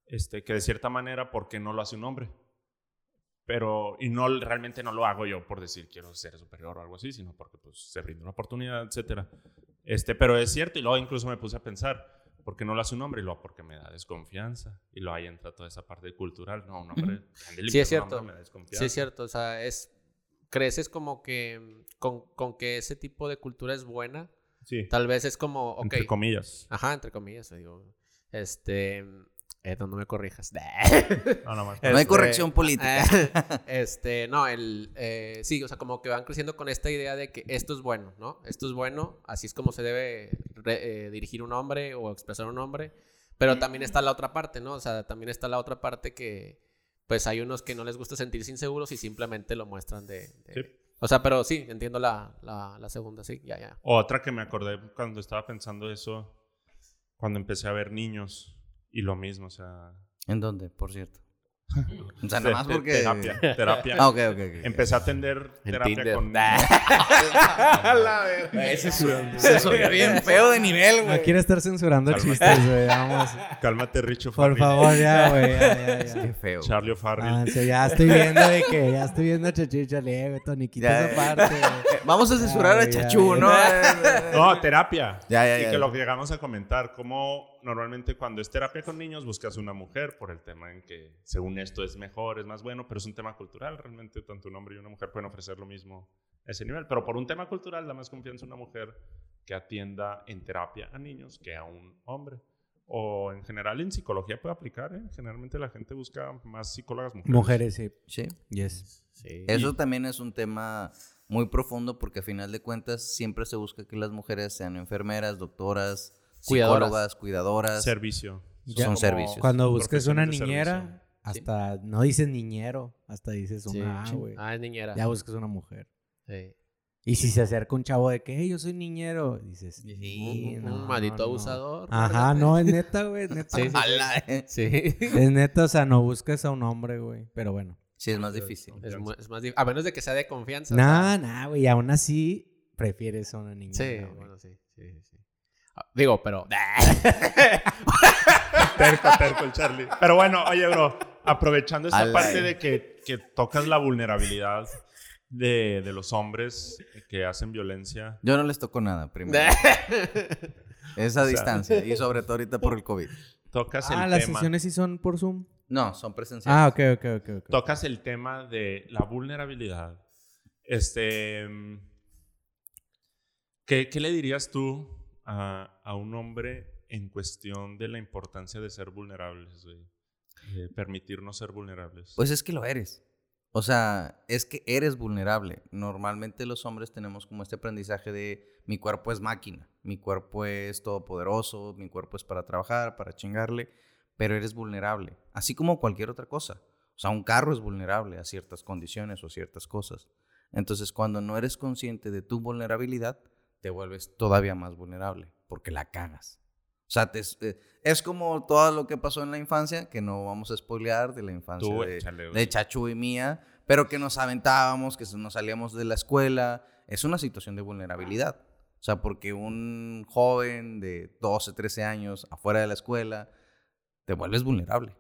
Este, que de cierta manera, ¿por qué no lo hace un hombre? Pero, y no, realmente no lo hago yo por decir quiero ser superior o algo así, sino porque pues se brinda una oportunidad, etcétera. Este, pero es cierto, y luego incluso me puse a pensar, ¿por qué no lo hace un hombre? Y luego, porque me da desconfianza. Y luego ahí entra toda esa parte cultural. No, un hombre. Sí, es cierto. me da desconfianza. Sí, es cierto. O sea, es. Creces como que. Con, con que ese tipo de cultura es buena. Sí, Tal vez es como. Ok. entre comillas. Ajá, entre comillas. Digo. Este. No me corrijas. No, no más. No hay Este, corrección política. este, no, el, eh, sí, o sea, como que van creciendo con esta idea de que esto es bueno, ¿no? Esto es bueno, así es como se debe re- eh, dirigir un hombre o expresar un hombre, pero también está la otra parte, ¿no? O sea, también está la otra parte que, pues hay unos que no les gusta sentirse inseguros y simplemente lo muestran de... de- Sí. O sea, pero sí, entiendo la, la, la segunda, sí, ya, ya. Otra que me acordé cuando estaba pensando eso, cuando empecé a ver niños y lo mismo, o sea... ¿En dónde, por cierto? O sea, nada más porque... Terapia, terapia. Ah, ok, ok, ok. Empecé a atender En terapia Tinder. con... Ese se, se subió bien feo de nivel, No güey. quiere estar censurando Cálmate. chistes, güey. Vamos. Cálmate, Richo Por favor, ya, güey. Ya, ya, ya. Qué feo. Charlie O'Farrill. Ah, sí, ya estoy viendo de que ya estoy viendo a Chachicha güey. Tony, quita Ya, esa parte, güey. Vamos a censurar Ah, a ya. ¿no? No, terapia. Ya, ya, Y ya. que lo que llegamos a comentar, cómo normalmente cuando es terapia con niños buscas una mujer por el tema en que según esto es mejor, es más bueno, pero es un tema cultural. Realmente tanto un hombre y una mujer pueden ofrecer lo mismo a ese nivel. Pero por un tema cultural da más confianza una mujer que atienda en terapia a niños que a un hombre. O en general en psicología puede aplicar, ¿eh? Generalmente la gente busca más psicólogas mujeres. Mujeres, sí. Sí. Yes. Sí. Eso también es un tema muy profundo porque a final de cuentas siempre se busca que las mujeres sean enfermeras, doctoras, Cuidadoras. psicólogas, cuidadoras. Servicio. Son servicios. Cuando busques una niñera, servicio. hasta no dices niñero, hasta dices Sí. una A, güey. Ah, es niñera. Ya buscas una mujer. Sí. Y si se acerca un chavo de que, "Hey, yo soy niñero, dices, Sí, "Sí, un, no, un maldito no". abusador. Ajá, no, es neta, güey, es neta. Sí, sí, sí. Eh. Sí. Es neta, o sea, no busques a un hombre, güey. Pero bueno. Sí, es más difícil. Es, es más difícil. A menos de que sea de confianza. o Nah, nah, güey, aún así prefieres a una niña. sea, Sí, bueno, sí. sí, sí, sí. Ah, Digo, pero. Terco, terco el Charlie. Pero bueno, oye, bro, aprovechando esta parte de que, que tocas la vulnerabilidad de, de los hombres que hacen violencia. Yo no les toco nada, primero. Esa sea- distancia. Y sobre todo ahorita por el COVID. Tocas Ah, el las tema. sesiones sí son por Zoom. No, son presenciales. Ah, ok, ok, ok. ok. Tocas el tema de la vulnerabilidad. Este. mm, ¿Qué, qué le dirías tú a, un hombre en cuestión de la importancia de ser vulnerables, güey? De permitirnos ser vulnerables. Pues es que lo eres. O sea, es que eres vulnerable. Normalmente los hombres tenemos como este aprendizaje de mi cuerpo es máquina, mi cuerpo es todopoderoso, mi cuerpo es para trabajar, para chingarle, pero eres vulnerable, así como cualquier otra cosa. O sea, un carro es vulnerable a ciertas condiciones o ciertas cosas. Entonces, cuando no eres consciente de tu vulnerabilidad, te vuelves todavía más vulnerable porque la cagas. O sea, te- eh, es como todo lo que pasó en la infancia, que no vamos a spoilear de la infancia Tú, de, échale, güey. de Chachu y mía, pero que nos aventábamos, que nos salíamos de la escuela. Es una situación de vulnerabilidad. O sea, porque un joven de 12, 13 años afuera de la escuela, te vuelves vulnerable.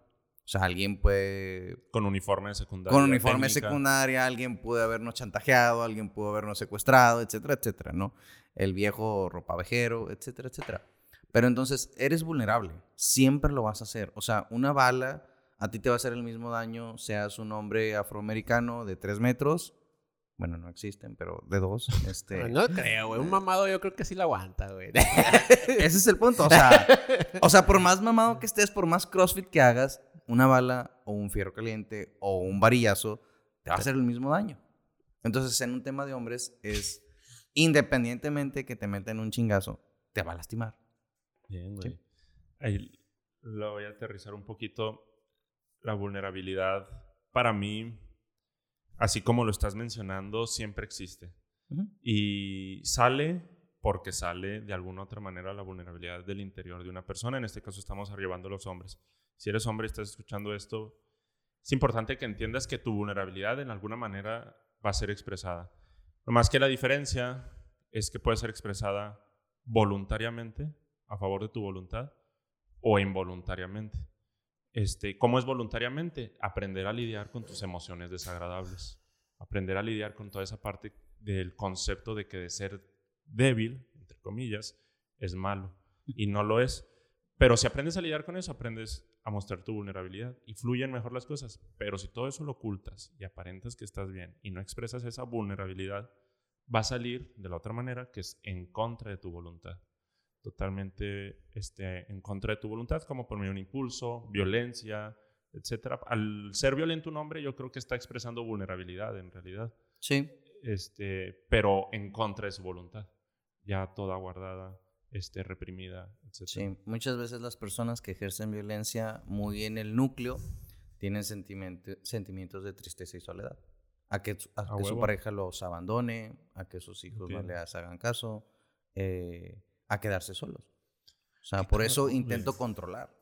O sea, alguien puede con uniforme de secundaria. con uniforme técnica. secundaria, alguien pudo habernos chantajeado, alguien pudo habernos secuestrado, etcétera, etcétera, ¿no? El viejo ropavejero, etcétera, etcétera. Pero entonces eres vulnerable, siempre lo vas a hacer. O sea, una bala a ti te va a hacer el mismo daño, seas un hombre afroamericano de tres metros, bueno, no existen, pero de dos, este... No creo, güey. Un mamado yo creo que sí la aguanta, güey. Ese es el punto, o sea, o sea, por más mamado que estés, por más CrossFit que hagas, una bala o un fierro caliente o un varillazo te va a hacer el mismo daño. Entonces, en un tema de hombres es independientemente que te meten un chingazo, te va a lastimar. Bien, güey. Ahí lo voy a aterrizar un poquito. La vulnerabilidad, para mí, así como lo estás mencionando, siempre existe. Y sale porque sale de alguna otra manera la vulnerabilidad del interior de una persona. En este caso estamos arribando a los hombres. Si eres hombre y estás escuchando esto, es importante que entiendas que tu vulnerabilidad en alguna manera va a ser expresada. Más que la diferencia es que puede ser expresada voluntariamente, a favor de tu voluntad, o involuntariamente. Este, ¿Cómo es voluntariamente? Aprender a lidiar con tus emociones desagradables. Aprender a lidiar con toda esa parte del concepto de que de ser débil, entre comillas, es malo. Y no lo es. Pero si aprendes a lidiar con eso, aprendes a mostrar tu vulnerabilidad y fluyen mejor las cosas. Pero si todo eso lo ocultas y aparentas que estás bien y no expresas esa vulnerabilidad, va a salir de la otra manera que es en contra de tu voluntad. Totalmente este, en contra de tu voluntad, como por medio de un impulso, violencia, etc. Al ser violento un hombre, yo creo que está expresando vulnerabilidad en realidad Sí. este, pero en contra de su voluntad, ya toda guardada, este, reprimida, etc. Sí, muchas veces las personas que ejercen violencia muy en el núcleo tienen sentimiento- sentimientos de tristeza y soledad. A que, su- a A que su pareja los abandone, a que sus hijos no Entiendo. les hagan caso, eh, a quedarse solos. O sea, por eso intento güey. controlar.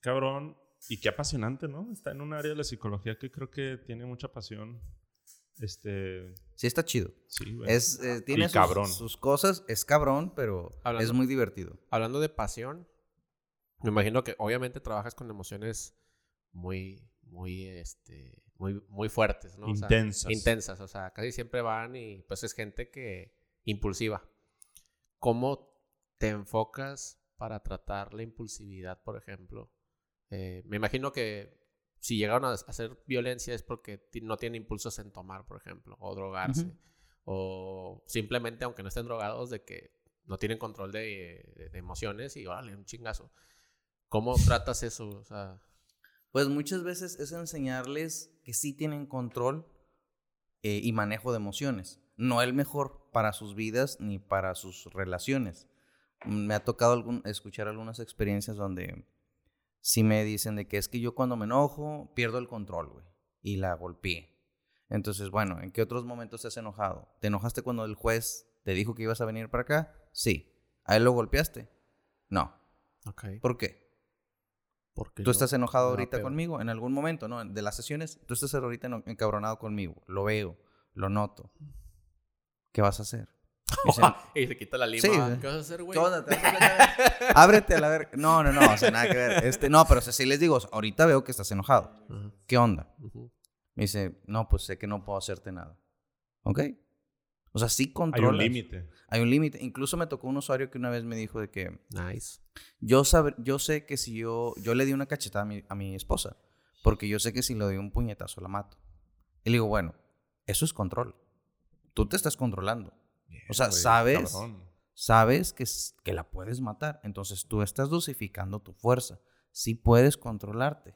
Cabrón, y qué apasionante, ¿no? Está en un área de la psicología que creo que tiene mucha pasión. Este, Sí, está chido. sí, güey. Es, eh, tiene sus, cabrón. sus cosas, es cabrón, pero Hablando- es muy divertido. Hablando de pasión, me imagino que obviamente trabajas con emociones muy, muy, este, muy, muy fuertes, ¿no? O sea, Intensas. intensas, o sea, casi siempre van y pues es gente que impulsiva. ¿Cómo te enfocas para tratar la impulsividad, por ejemplo? Eh, me imagino que si llegaron a hacer violencia es porque no tienen impulsos en tomar, por ejemplo, o drogarse, Ujú. o simplemente, aunque no estén drogados, de que no tienen control de, de- de emociones y vale, un chingazo. ¿Cómo tratas eso? O sea, Pues muchas veces es enseñarles que sí tienen control eh, y manejo de emociones. No el mejor para sus vidas ni para sus relaciones. Me ha tocado algún- escuchar algunas experiencias donde sí me dicen de que es que yo cuando me enojo pierdo el control, güey, y la golpeé. Entonces, bueno, ¿en qué otros momentos te has enojado? ¿Te enojaste cuando el juez te dijo que ibas a venir para acá? Sí. ¿A él lo golpeaste? No. ok. ¿Por qué? Porque Tú estás enojado no ahorita conmigo en algún momento, ¿no? De las sesiones, tú estás ahorita encabronado conmigo. Lo veo, lo noto. ¿Qué vas a hacer? Y se quita la lima. Sí, ¿Qué vas a hacer, güey? ¿Qué onda? ¿Te vas a pelear? Ábrete a la ver. No, no, no, o sea, nada que ver. Este, no, pero o sea, sí les digo, ahorita veo que estás enojado. Ajá, ¿Qué onda? ujú. Me dice, no, pues sé que no puedo hacerte nada. ¿Ok? O sea, sí Hay controlas. un límite. Hay un límite. Incluso me tocó un usuario que una vez me dijo de que Nice. yo, saber, yo sé que si yo, yo le di una cachetada a mi, a mi esposa, porque yo sé que si le doy un puñetazo la mato. Y le digo, bueno, eso es control. Tú te estás controlando. O sea, Güey, sabes, cabrón. sabes que, que la puedes matar. Entonces tú estás dosificando tu fuerza. Sí puedes controlarte.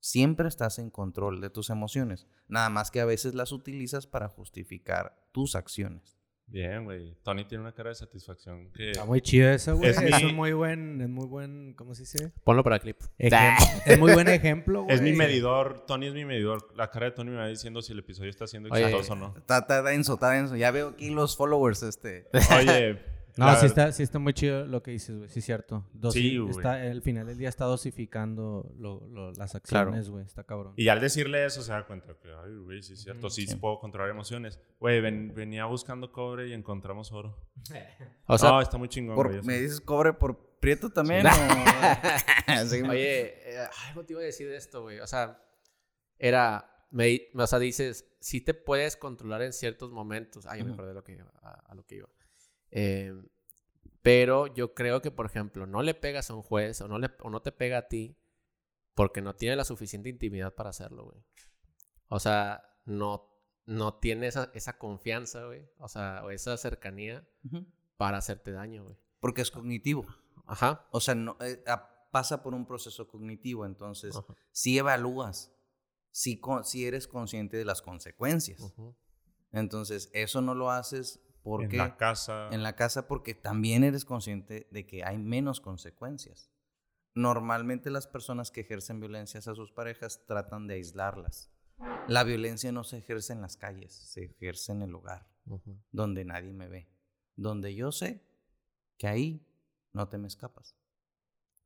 Siempre estás en control de tus emociones. Nada más que a veces las utilizas para justificar tus acciones. Bien, güey. Tony tiene una cara de satisfacción que... Está muy chido eso, güey. Es Es, mi- un muy buen, es muy buen, ¿cómo se dice? Ponlo para clip. Ejem- es muy buen ejemplo, güey. Es mi medidor. Tony es mi medidor. La cara de Tony me va diciendo si el episodio está siendo exitoso o no. Está, está denso, está denso. Ya veo aquí los followers, este. Oye... No, la sí verdad- está, sí está muy chido lo que dices, güey. Sí, es cierto. Dosi- Sí, güey. está, al final del día está dosificando lo- lo- las Claro. acciones, güey. Está cabrón. Y al decirle eso se da cuenta que, ay, güey, sí es cierto, sí, sí. sí puedo controlar emociones. Güey, ven- venía buscando cobre y encontramos oro. O sea, no, está muy chingón, Por- güey. eso. ¿Me dices cobre por prieto también? o- Sí, Oye, eh, algo te iba a decir de esto, güey. O sea, era, me, o sea, dices, sí te puedes controlar en ciertos momentos. Ah, ya me acordé de lo que a, a lo que iba. Eh, pero yo creo que, por ejemplo, no le pegas a un juez o no, le, o no te pega a ti porque no tiene la suficiente intimidad para hacerlo, güey. O sea, no, no tiene esa, esa confianza, güey. O sea, o esa cercanía para hacerte daño, güey. Porque es cognitivo. Ajá. O sea, no, eh, pasa por un proceso cognitivo. Entonces, Ajá. si evalúas, si, eres consciente de las consecuencias. Entonces, eso no lo haces porque En la casa. en la casa porque también eres consciente de que hay menos consecuencias. Normalmente las personas que ejercen violencias a sus parejas tratan de aislarlas. La violencia no se ejerce en las calles, se ejerce en el hogar, donde nadie me ve, donde yo sé que ahí no te me escapas.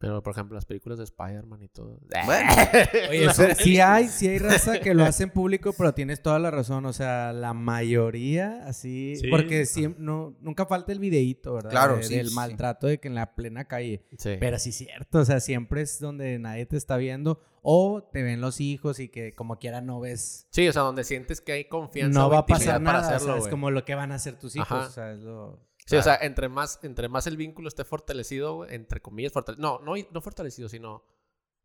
Pero, por ejemplo, las películas de Spider-Man y todo. Oye, eso- sí hay, sí hay raza que lo hace en público, pero tienes toda la razón. O sea, la mayoría así. Sí. Porque siem- no, nunca falta el videíto, ¿verdad? Claro, De- sí, Del sí. maltrato de que en la plena calle. Sí. Pero sí es cierto, o sea, siempre es donde nadie te está viendo. O te ven los hijos y que como quiera no ves. Sí, o sea, donde sientes que hay confianza No va a pasar para nada. o sea, hacerlo, es como lo que van a hacer tus hijos. Ajá. O sea, es lo. Sí, o sea, entre más, entre más el vínculo esté fortalecido, entre comillas, fortalecido. No, no, no fortalecido, sino.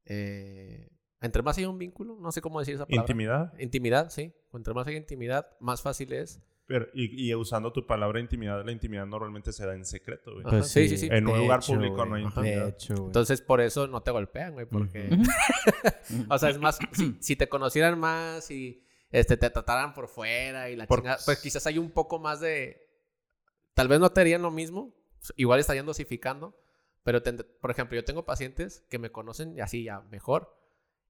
eh, entre más hay un vínculo, no sé cómo decir esa palabra. Intimidad. Intimidad, sí. Entre más hay intimidad, más fácil es. Pero, y, y usando tu palabra intimidad, la intimidad normalmente se da en secreto, güey. Pues sí, sí, sí. En un lugar hecho, público no hay intimidad. De hecho, güey. Entonces, por eso no te golpean, güey, porque. O sea, es más, si, si te conocieran más y este, te trataran por fuera y la Por- chingada, pues quizás hay un poco más de... Tal vez no te harían lo mismo, igual estarían dosificando, pero te- por ejemplo, yo tengo pacientes que me conocen y así ya mejor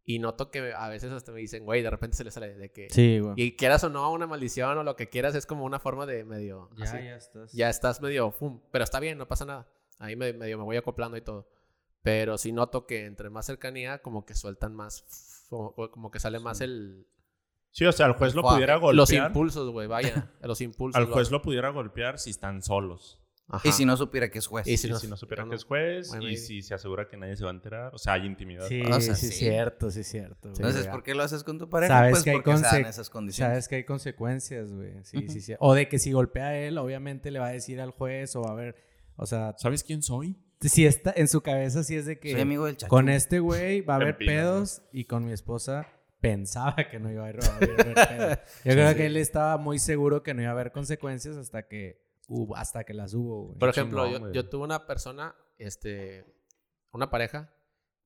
y noto que a veces hasta me dicen, güey, de repente se les sale de que... Sí, güey. Y quieras o no, una maldición o lo que quieras, es como una forma de medio... Ya, así. ya estás. Ya estás medio... fum, pero está bien, no pasa nada. Ahí me- medio me voy acoplando y todo. Pero sí noto que entre más cercanía, como que sueltan más... Como, como que sale más el... Sí, o sea, al juez lo Fuck. pudiera Los golpear. impulsos, güey, vaya. Los impulsos. Al juez lo pudiera golpear si están solos. Ajá. Y si no supiera que es juez. Y Y si si, no- supiera no, que es juez Bueno, y y- si se asegura que nadie se va a enterar. O sea, hay intimidad. Sí, O sea, sí, es sí. cierto, sí, es cierto. güey. Entonces. ¿por qué lo haces con tu pareja? Sabes pues que hay porque se dan conse- esas condiciones. Sabes que hay consecuencias, güey. Sí, sí, sí. O de que si golpea a él, obviamente le va a decir al juez o va a ver. O sea, ¿Sabes quién soy? Si está en su cabeza, sí es de que Soy amigo del chacho. con este güey va a haber pedos y con mi esposa pensaba que no iba a haber. Yo creo que él estaba muy seguro que no iba a haber consecuencias hasta que hubo, hasta que las hubo, güey. Por ejemplo, chingón, yo, güey. yo tuve una persona, este, una pareja,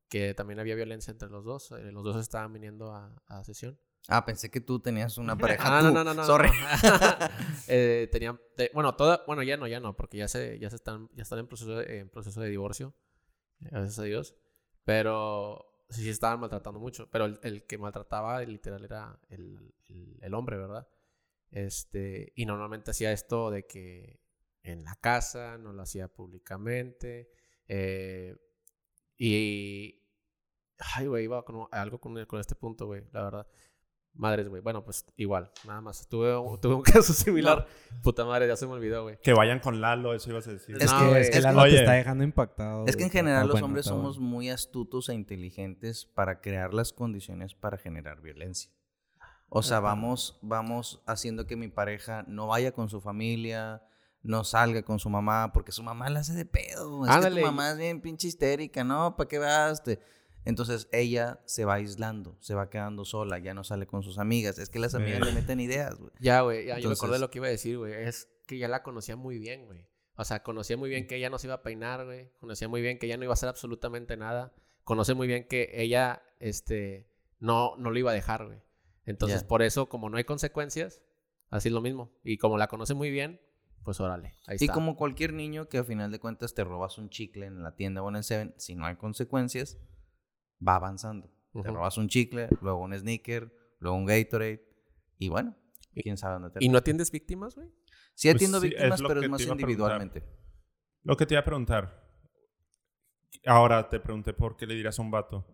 que también había violencia entre los dos. eh, los dos estaban viniendo a, a sesión. Ah, pensé que tú tenías una pareja. Ah, no, no, no, no. Sorry. no. Eh, tenían, te- bueno, toda, bueno, ya no, ya no, porque ya se, ya se están, ya están en proceso de, en proceso de divorcio, gracias a Dios. Pero sí, estaban maltratando mucho. Pero el, el que maltrataba, literal, era el, el- el hombre, ¿verdad? Este, y normalmente hacía esto de que en la casa, no lo hacía públicamente. eh, y. Ay, güey, iba con algo con, con este punto, güey, la verdad. Madres, güey. Bueno, pues igual, nada más. Tuve, un- tuve un caso similar. Puta madre, ya se me olvidó, güey. Que vayan con Lalo, eso ibas a decir. Es No, que- es que es la que- nota Oye. está dejando impactado. Es que en general Está los bueno, hombres está somos bueno. muy astutos e inteligentes para crear las condiciones para generar violencia. O sea, vamos, vamos haciendo que mi pareja no vaya con su familia, no salga con su mamá, porque su mamá la hace de pedo. Es que Ándale. tu mamá es bien pinche histérica, ¿no? ¿Para qué vas? Te- Entonces ella se va aislando, se va quedando sola, ya no sale con sus amigas. Es que las amigas le meten ideas, güey. Ya, güey, ya, yo me acordé de lo que iba a decir, güey. Es que ya la conocía muy bien, güey. O sea, conocía muy bien que ella no se iba a peinar, güey. Conocía muy bien que ella no iba a hacer absolutamente nada. Conoce muy bien que ella, este, no, no lo iba a dejar, güey. Entonces, por eso, como no hay consecuencias, así es lo mismo. Y como la conoce muy bien, pues órale, ahí Y está. como cualquier niño que a final de cuentas te robas un chicle en la tienda o en el Seven, si no hay consecuencias, va avanzando. Te robas un chicle, luego un sneaker, luego un Gatorade, y bueno, Y- quién sabe dónde ¿Y termina. no atiendes víctimas, güey? Sí Pues atiendo sí, víctimas, es pero es más te individualmente. Lo que te iba a preguntar. Ahora te pregunté por qué le dirías a un vato.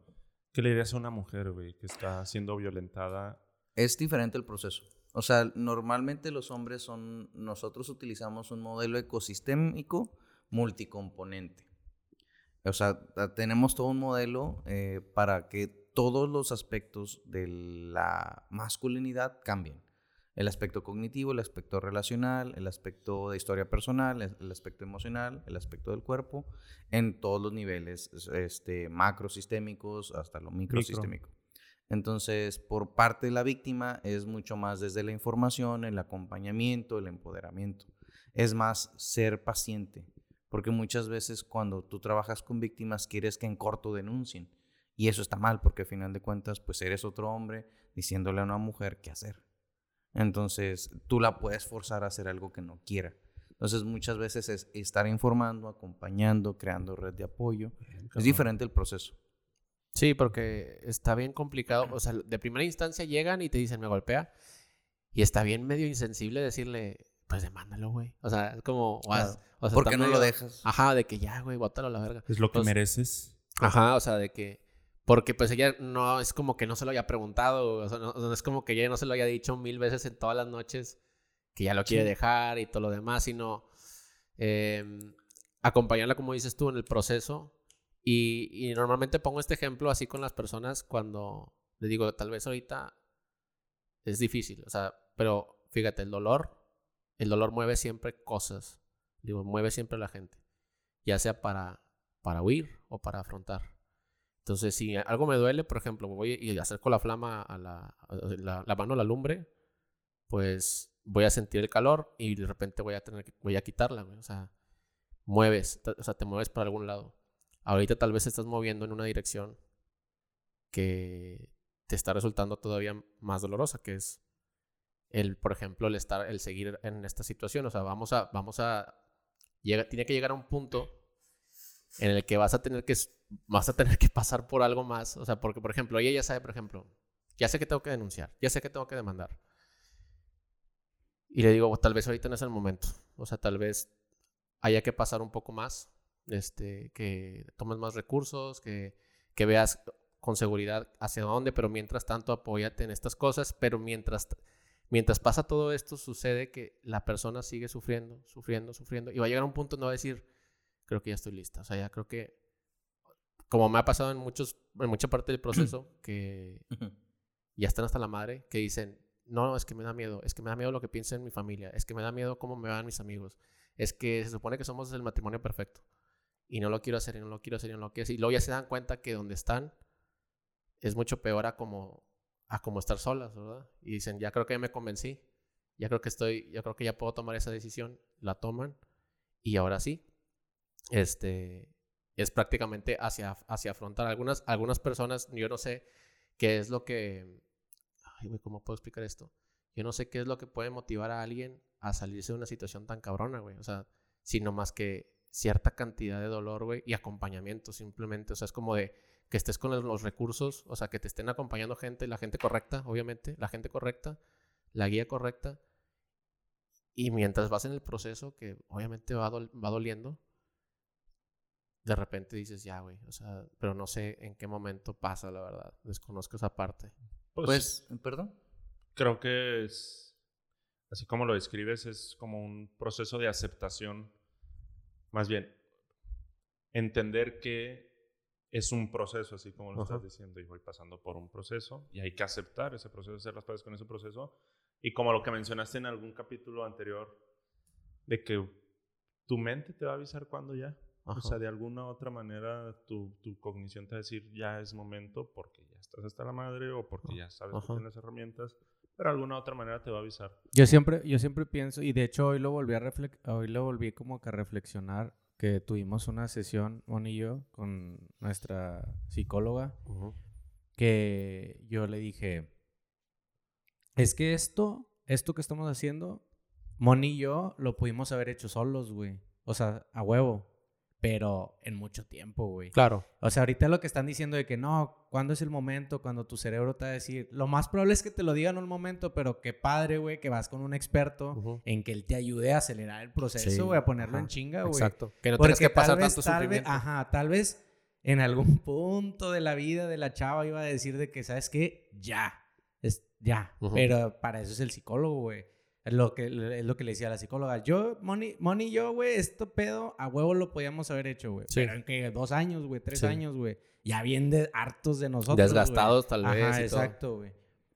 ¿Qué le dirías a una mujer, güey, que está siendo violentada? Es diferente el proceso. O sea, normalmente los hombres son, nosotros utilizamos un modelo ecosistémico multicomponente. O sea, tenemos todo un modelo eh, para que todos los aspectos de la masculinidad cambien. El aspecto cognitivo, el aspecto relacional, el aspecto de historia personal, el aspecto emocional, el aspecto del cuerpo, en todos los niveles, es- este, macrosistémicos hasta lo microsistémico. Entonces, por parte de la víctima es mucho más desde la información, el acompañamiento, el empoderamiento. Es más ser paciente, porque muchas veces cuando tú trabajas con víctimas quieres que en corto denuncien. Y eso está mal, porque al final de cuentas, pues eres otro hombre diciéndole a una mujer qué hacer. Entonces, tú la puedes forzar a hacer algo que no quiera. Entonces, muchas veces es estar informando, acompañando, creando red de apoyo. Es diferente el proceso. Sí, porque está bien complicado. O sea, de primera instancia llegan y te dicen, me golpea. Y está bien medio insensible decirle, pues demándalo, güey. O sea, es como... o haz- Claro. o sea, ¿Por qué no lo medio- dejas? Ajá, de que ya, güey, bótalo a la verga. ¿Es lo que Pues- mereces? Ajá, o sea, de que... Porque pues ella no es como que no se lo haya preguntado, o sea, no, no es como que ella no se lo haya dicho mil veces en todas las noches que ya lo quiere Sí. dejar y todo lo demás, sino eh, acompañarla, como dices tú, en el proceso. Y, y normalmente pongo este ejemplo así con las personas cuando le digo, tal vez ahorita es difícil, o sea, pero fíjate, el dolor, el dolor mueve siempre cosas, digo, mueve siempre a la gente, ya sea para, para huir o para afrontar. Entonces, si algo me duele, por ejemplo, voy y acerco la flama a la, a la, mano a la lumbre, pues voy a sentir el calor y de repente voy a tener voy a quitarla. O sea, mueves, o sea, te mueves para algún lado. Ahorita tal vez estás moviendo en una dirección que te está resultando todavía más dolorosa, que es el, por ejemplo, el estar, el seguir en esta situación. O sea, vamos a, vamos a, llega, tiene que llegar a un punto en el que vas a tener que, vas a tener que pasar por algo más. O sea, porque, por ejemplo, ella ya sabe, por ejemplo, ya sé que tengo que denunciar, ya sé que tengo que demandar. Y le digo, tal vez ahorita no es el momento. O sea, tal vez haya que pasar un poco más, este, que tomes más recursos, que, que veas con seguridad hacia dónde, pero mientras tanto apóyate en estas cosas, pero mientras, mientras pasa todo esto sucede que la persona sigue sufriendo, sufriendo, sufriendo, y va a llegar a un punto donde va a decir, creo que ya estoy lista, o sea, ya creo que, como me ha pasado en, muchos, en mucha parte del proceso, que ya están hasta la madre, que dicen, no, es que me da miedo, es que me da miedo lo que piensen mi familia, es que me da miedo cómo me van mis amigos, es que se supone que somos el matrimonio perfecto. y no lo quiero hacer y no lo quiero hacer y no lo quiero hacer. Y luego ya se dan cuenta que donde están es mucho peor a como, a como estar solas, ¿verdad? Y dicen, ya creo que ya me convencí, ya creo que estoy, ya creo que ya puedo tomar esa decisión, la toman y ahora sí, este, es prácticamente hacia, hacia afrontar. Algunas, algunas personas, yo no sé qué es lo que, ay, güey, ¿cómo puedo explicar esto? Yo no sé qué es lo que puede motivar a alguien a salirse de una situación tan cabrona, güey. O sea, sino más que cierta cantidad de dolor, güey, y acompañamiento simplemente. O sea, es como de que estés con los recursos, o sea, que te estén acompañando gente, la gente correcta, obviamente, la gente correcta, la guía correcta. Y mientras vas en el proceso, que obviamente va, va doliendo, de repente dices, ya, güey, o sea, pero no sé en qué momento pasa, la verdad. Desconozco esa parte. Pues, pues perdón. Creo que es, así como lo describes, es como un proceso de aceptación más bien, entender que es un proceso, así como lo estás diciendo, y voy pasando por un proceso, y hay que aceptar ese proceso, hacer las cosas con ese proceso, y como lo que mencionaste en algún capítulo anterior, de que tu mente te va a avisar cuando ya. O sea, de alguna u otra manera tu, tu, cognición te va a decir ya es momento porque ya estás hasta la madre o porque ya sabes que tienes herramientas pero de alguna otra manera te va a avisar. Yo siempre, yo siempre pienso, y de hecho hoy lo volví a hoy lo volví como que a reflexionar, que tuvimos una sesión, Mon y yo, con nuestra psicóloga, que yo le dije, es que esto, esto que estamos haciendo, Mon y yo lo pudimos haber hecho solos, güey. O sea, a huevo pero en mucho tiempo, güey. Claro. O sea, ahorita lo que están diciendo de que no, ¿cuándo es el momento? Cuando tu cerebro te va a decir, lo más probable es que te lo digan en un momento, pero qué padre, güey, que vas con un experto en que él te ayude a acelerar el proceso, güey, a ponerlo en chinga, güey. Exacto. Que no tengas que pasar tanto sufrimiento. ajá, tal vez en algún punto de la vida de la chava iba a decir de que, ¿sabes qué? Ya. Es ya. Pero para eso es el psicólogo, güey es lo que, es lo que le decía a la psicóloga. Yo, Moni, Moni y yo, güey, esto pedo a huevo lo podíamos haber hecho, güey. Pero en que dos años, güey, tres años, güey. Ya bien de, hartos de nosotros. Desgastados, tal vez. Ajá, exacto, güey.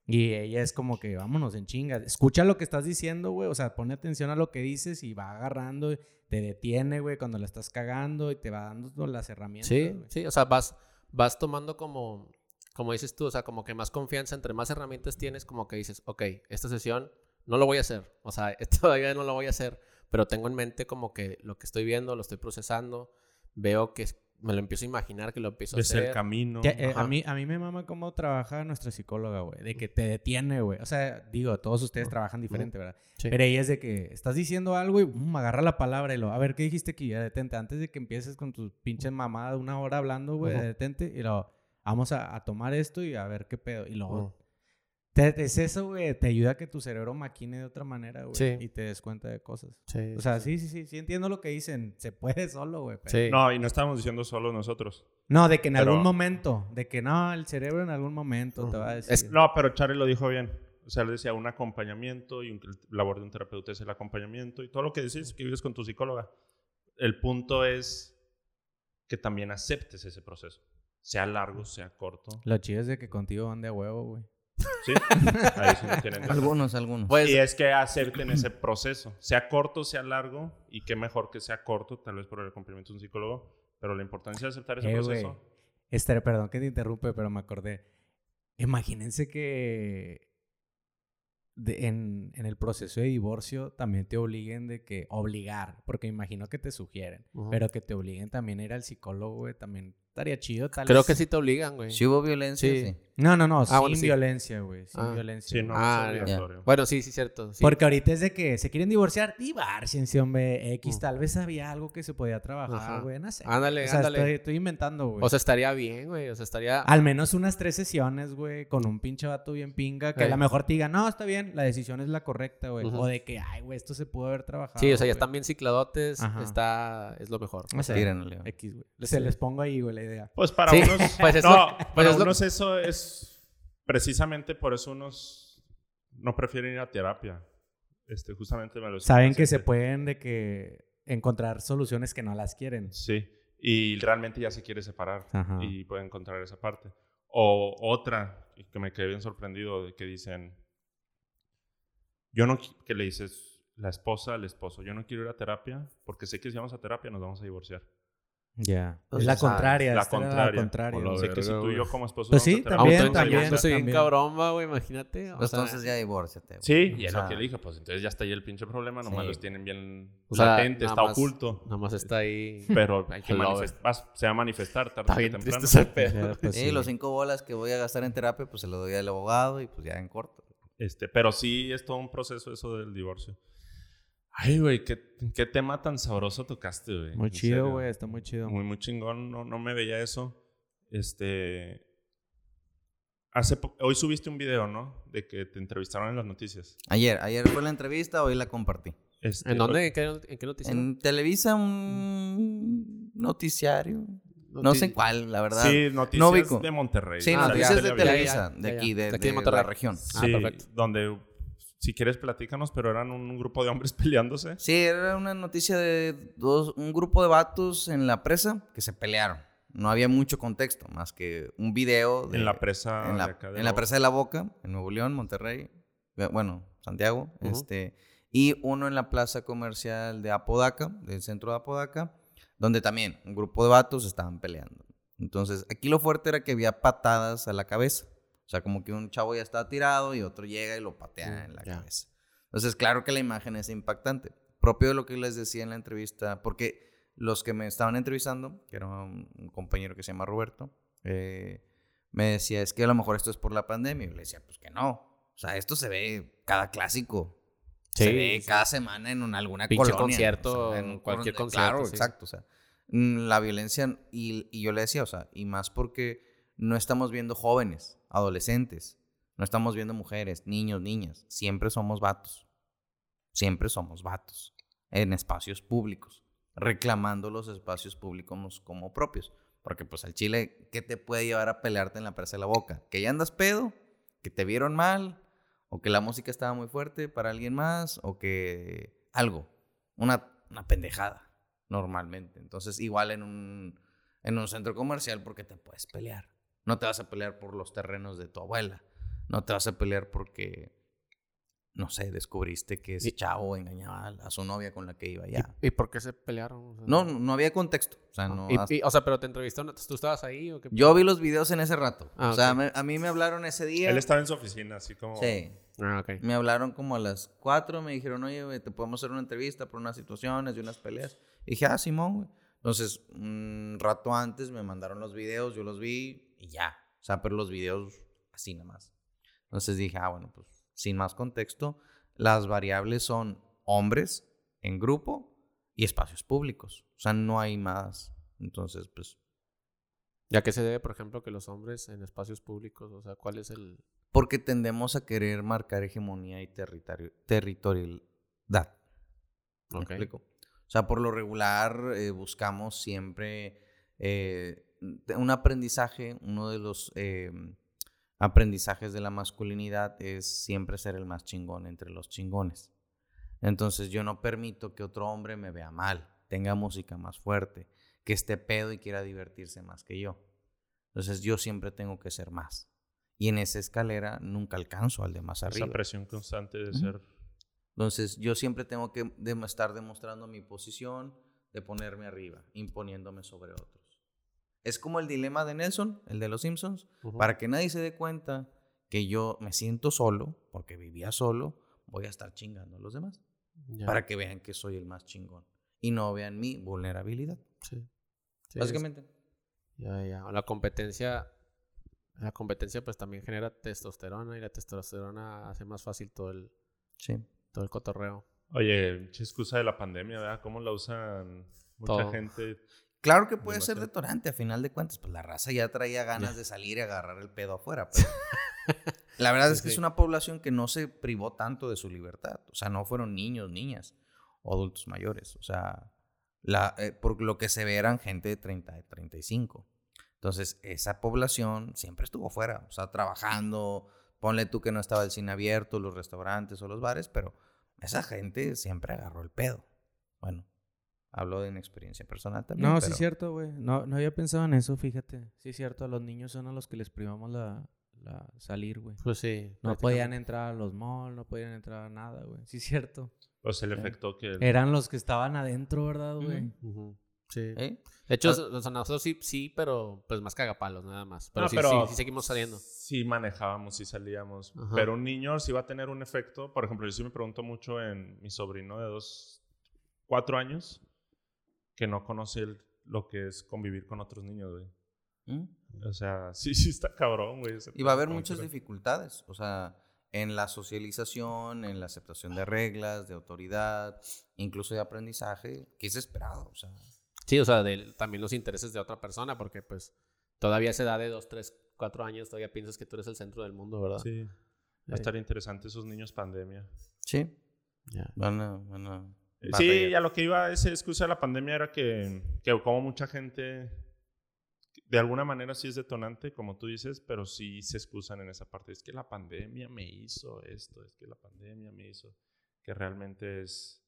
Y ella es como que vámonos en chingas. Escucha lo que estás diciendo, güey. O sea, pone atención a lo que dices y va agarrando, te detiene, güey, cuando la estás cagando y te va dando las herramientas. Sí, sí. O sea, vas, vas tomando como, como dices tú, o sea, como que más confianza, entre más herramientas tienes, como que dices, ok, esta sesión no lo voy a hacer. O sea, todavía no lo voy a hacer, pero tengo en mente como que lo que estoy viendo, lo estoy procesando, veo que me lo empiezo a imaginar que lo empiezo a hacer. Es el camino. Eh, a, mí, a mí me mama cómo trabaja nuestra psicóloga, güey. De que te detiene, güey. O sea, digo, todos ustedes trabajan diferente, ¿verdad? Pero ella es de que estás diciendo algo y me agarra la palabra y lo, a ver, ¿qué dijiste aquí? Ya detente. Antes de que empieces con tus pinches mamadas una hora hablando, güey, detente y lo, vamos a, a, tomar esto y a ver qué pedo. Y luego te, es eso, güey. Te ayuda a que tu cerebro maquine de otra manera, güey. Sí. Y te des cuenta de cosas. Sí. O sea, sí, sí, sí. Sí entiendo lo que dicen. Se puede solo, güey. Sí. No, y no estamos diciendo solo nosotros. No, de que en algún momento. De que no, el cerebro en algún momento te va a decir. no, pero Charlie lo dijo bien. O sea, él decía un acompañamiento y un, labor de un terapeuta es el acompañamiento y todo lo que dices que vives con tu psicóloga. El punto es que también aceptes ese proceso. Sea largo, sea corto. Lo chido es de que contigo van de huevo, güey. Sí, ahí sí tienen. algunos, algunos. Pues, y es que acepten ese proceso, sea corto, sea largo, y qué mejor que sea corto, tal vez por el acompañamiento de un psicólogo, pero la importancia de aceptar ese eh, proceso. Este, perdón que te interrumpe, pero me acordé. Imagínense que en, el proceso de divorcio también te obliguen de que obligar, porque imagino que te sugieren, pero que te obliguen también a ir al psicólogo, güey, también estaría chido. Tal Creo que sí te obligan, güey. Si hubo violencia, sí. No, no, no, ah, sin violencia, güey, sin ah. violencia. Sí, no, ah, no Bueno, sí, sí, cierto. Porque ahorita es de que se quieren divorciar, divorciense, hombre, X, mm. tal vez había algo que se podía trabajar, güey, no sé. Ándale, o sea, ándale. Estoy, inventando, güey. O sea, estaría bien, güey, o sea, estaría... Al menos unas tres sesiones, güey, con un pinche vato bien pinga, que a lo mejor te diga, no, está bien, la decisión es la correcta, güey. O de que, ay, güey, esto se pudo haber trabajado. Sí, o sea, ya están bien cicladotes, está, es lo mejor. No sé, X, güey. Se les pongo ahí, güey, la idea. Pues para unos... pues eso, no, para unos eso es precisamente por eso unos no prefieren ir a terapia. Este, justamente me lo Saben que se pueden de que encontrar soluciones que no las quieren. Sí, y realmente ya se quiere separar y puede encontrar esa parte. O otra que me quedé bien sorprendido de que dicen, yo no, que le dices la esposa al esposo, yo no quiero ir a terapia porque sé que si vamos a terapia nos vamos a divorciar. Ya. Pues es la contraria. la contraria. La contraria. O güey. sea, que si tú y yo como esposos Pues sí, a terapia, también, también. Autoayudándose bien cabrón, güey, imagínate. O Pues sea, entonces ya divórciate. Sí, y es lo que le dije, pues entonces ya está ahí el pinche problema, nomás Sí. los tienen bien O sea, latente, está más- oculto. Nada más está ahí. Pero hay que manifestar, se va a manifestar tarde Está bien temprano. triste ese pedo. Ya, pues Sí, sí. los cinco bolas que voy a gastar en terapia, pues se lo doy al abogado y pues ya en corto. Este, pero sí es todo un proceso eso del divorcio. Ay, güey, ¿qué, qué tema tan sabroso tocaste, güey. Muy chido, güey. Está muy chido. Muy, muy chingón. No, no me veía eso. Este. Hace hoy subiste un video, ¿no? De que te entrevistaron en las noticias. Ayer, ayer fue la entrevista, hoy la compartí. Este, ¿En dónde? ¿En qué, en qué noticia? En Televisa, un noticiario. No sé cuál, la verdad. Sí, noticias No de Monterrey. Sí, Ah, noticias ya, de Televisa, ya, de aquí, de, De aquí de de Monterrey. la región. Ah, Sí, perfecto. donde, si quieres, platícanos, pero eran un, grupo de hombres peleándose. Sí, era una noticia de dos, un grupo de vatos en la presa que se pelearon. No había mucho contexto, más que un video de- en la presa. en la, de acá de en la presa de la Boca, en Nuevo León, Monterrey, eh, bueno, Santiago, este, y uno en la plaza comercial de Apodaca, del centro de Apodaca, donde también un grupo de vatos estaban peleando. Entonces, aquí lo fuerte era que había patadas a la cabeza. O sea, como que un chavo ya estaba tirado y otro llega y lo patea en la cabeza. Entonces, claro que la imagen es impactante. Propio de lo que les decía en la entrevista, porque los que me estaban entrevistando, que era un, compañero que se llama Roberto, eh, me decía, es que a lo mejor esto es por la pandemia. Y yo le decía, pues que no. O sea, esto se ve cada clásico. se Sí, ve sí. cada semana en un- alguna colonia. concierto, en un- cualquier claro, concierto, sí. exacto. O sea, mm, la violencia, y, y yo le decía, o sea, y más porque no estamos viendo jóvenes, adolescentes, no estamos viendo mujeres, niños, niñas. Siempre somos vatos. Siempre somos vatos. En espacios públicos. Reclamando los espacios públicos como propios. Porque pues al chile, ¿qué te puede llevar a pelearte en la presa de la boca? ¿Que ya andas pedo? ¿Que te vieron mal? ¿O que la música estaba muy fuerte para alguien más? ¿O que algo? Una, una pendejada, normalmente. Entonces, igual en un, en un centro comercial, porque te puedes pelear. No te vas a pelear por los terrenos de tu abuela. No te vas a pelear porque, no sé, descubriste que ese Y- chavo engañaba a su novia con la que iba allá. ¿Y, y por qué se pelearon? O sea, No, no había contexto. O sea, ah, no, y- hasta- y- o sea, pero te entrevistaron, ¿tú estabas ahí o qué? yo vi los videos en ese rato. Ah, o sea, me- a mí me hablaron ese día. Él estaba en su oficina, así como. Sí. Ah, ok. Me hablaron como a las 4, me dijeron, oye, te podemos hacer una entrevista por unas situaciones y unas peleas. Y dije, ah, Simón, güey. Entonces, un rato antes me mandaron los videos, yo los vi y ya. O sea, pero los videos así nada más. Entonces dije, ah, bueno, pues sin más contexto, las variables son hombres en grupo y espacios públicos. O sea, no hay más. Entonces, pues, ¿Ya que se debe, por ejemplo, que los hombres en espacios públicos, o sea, cuál es el... porque tendemos a querer marcar hegemonía y territorio- territorialidad. ¿Me Ok. explico? O sea, por lo regular eh, buscamos siempre eh, un aprendizaje, uno de los eh, aprendizajes de la masculinidad es siempre ser el más chingón entre los chingones. Entonces yo no permito que otro hombre me vea mal, tenga música más fuerte, que esté pedo y quiera divertirse más que yo. Entonces yo siempre tengo que ser más. Y en esa escalera nunca alcanzo al de más Esa arriba. presión constante de ser. Entonces, yo siempre tengo que estar demostrando mi posición, de ponerme arriba, imponiéndome sobre otros. Es como el dilema de Nelson, el de los Simpsons, para que nadie se dé cuenta que yo me siento solo, porque vivía solo, voy a estar chingando a los demás, Ya. para que vean que soy el más chingón y no vean mi vulnerabilidad. Sí. Sí, Básicamente. es- Ya, ya. La competencia... La competencia pues también genera testosterona y la testosterona hace más fácil todo el, Sí. todo el cotorreo. Oye, excusa de la pandemia, ¿verdad? ¿Cómo la usan mucha Todo. gente? Claro que puede ser detonante, a final de cuentas, pues la raza ya traía ganas de salir y agarrar el pedo afuera. pero la verdad Sí, es que sí. es una población que no se privó tanto de su libertad. O sea, no fueron niños, niñas o adultos mayores. O sea, la, eh, por lo que se ve eran gente de 30, de 35. Entonces, esa población siempre estuvo fuera, o sea, trabajando. Ponle tú que no estaba el cine abierto, los restaurantes o los bares, pero esa gente siempre agarró el pedo. Bueno, hablo de una experiencia personal también. No, sí es cierto, güey. No, no había pensado en eso, fíjate. Sí es cierto, a los niños son a los que les privamos la, la salir, güey. Pues sí. No podían entrar a los malls, no podían entrar a nada, güey. Sí es cierto. Pues el Sí. efecto que. Eran los que estaban adentro, ¿verdad, güey? Sí. ¿eh? De hecho, Ah. o sea, nosotros sí, sí, pero pues más cagapalos, nada más. Pero, No, sí, pero sí, sí seguimos saliendo. Sí manejábamos, sí salíamos. Ajá. Pero un niño sí va a tener un efecto. Por ejemplo, yo sí me pregunto mucho en mi sobrino de dos, cuatro años, que no conoce el- lo que es convivir con otros niños, güey. ¿Mm? O sea, sí, sí está cabrón, güey. Y va a haber muchas que- dificultades, o sea, en la socialización, en la aceptación de reglas, de autoridad, incluso de aprendizaje, que es esperado, o sea. Sí, o sea, de, también los intereses de otra persona, porque pues todavía a esa edad de 2, 3, 4 años todavía piensas que tú eres el centro del mundo, ¿verdad? Sí. Va a estar interesante esos niños pandemia. Sí, Ya. van a... Van a Sí, batallar. a lo que iba esa excusa de la pandemia era que, que como mucha gente, de alguna manera sí es detonante, como tú dices, pero sí se excusan en esa parte. Es que la pandemia me hizo esto, es que la pandemia me hizo, que realmente es,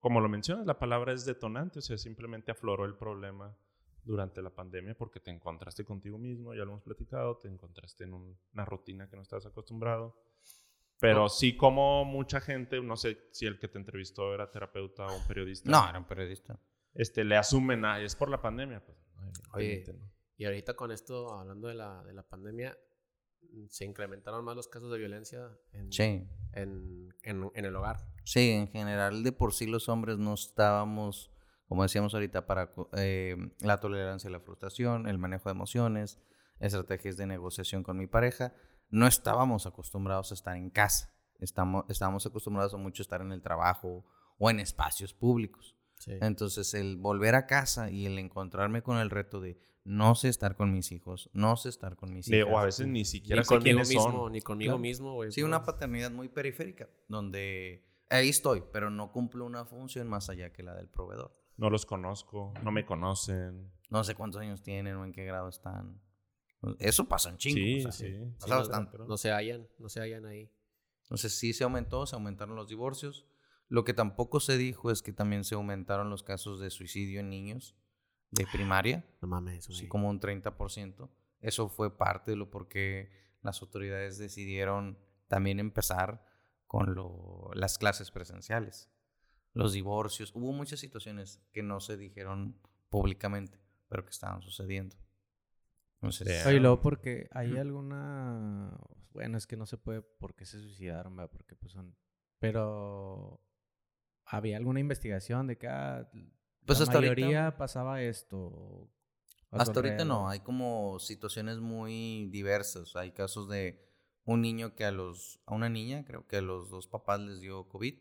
como lo mencionas, la palabra es detonante, o sea, simplemente afloró el problema durante la pandemia porque te encontraste contigo mismo, ya lo hemos platicado, te encontraste en un- una rutina que no estabas acostumbrado. Pero sí como mucha gente, no sé si el que te entrevistó era terapeuta o un periodista. No, era un periodista. Este, le asumen, ah, es por la pandemia. Pues, no, Oye, no. Y ahorita con esto, hablando de la, de la pandemia, mm, se incrementaron más los casos de violencia en, Sí, en, en, en el hogar. sí, en general de por sí los hombres no estábamos, como decíamos ahorita, para co- eh, la tolerancia a la frustración, el manejo de emociones, estrategias de negociación con mi pareja. No estábamos acostumbrados a estar en casa. Estamos, estábamos acostumbrados a mucho estar en el trabajo o en espacios públicos. Sí. Entonces, el volver a casa y el encontrarme con el reto de no sé estar con mis hijos, no sé estar con mis hijas. o a veces ni siquiera Ni sé conmigo quiénes mismo, son. ni conmigo Claro. mismo, güey. Sí, una paternidad muy periférica, donde ahí estoy, pero no cumplo una función más allá que la del proveedor. No los conozco, no me conocen. No sé cuántos años tienen o en qué grado están. Eso pasa en chingo. Sí, o sea, sí. pasa Sí, bastante. no se hallan, no se hallan ahí. Entonces sí se aumentó, se aumentaron los divorcios. Lo que tampoco se dijo es que también se aumentaron los casos de suicidio en niños de primaria. No mames, sí, como un 30%. Eso fue parte de lo por qué las autoridades decidieron también empezar con lo- las clases presenciales, los divorcios. Hubo muchas situaciones que no se dijeron públicamente, pero que estaban sucediendo. Entonces. Oye, luego porque hay alguna... Bueno, es que no se puede porque se suicidaron, ¿verdad? Porque pues son... Pero... ¿Había alguna investigación de que ah, Pues la hasta ahorita- mayoría pasaba esto? hasta ahorita no, hay como situaciones muy diversas. Hay casos de un niño que a los, a una niña, creo que a los dos papás les dio COVID,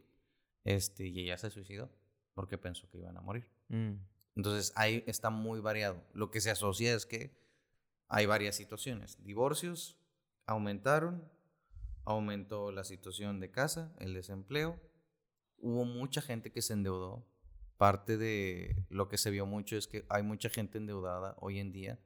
este, y ella se suicidó porque pensó que iban a morir. Mm. Entonces ahí está muy variado. Lo que se asocia es que hay varias situaciones. Divorcios aumentaron, aumentó la situación de casa, el desempleo. Hubo mucha gente que se endeudó. Parte de lo que se vio mucho es que hay mucha gente endeudada hoy en día,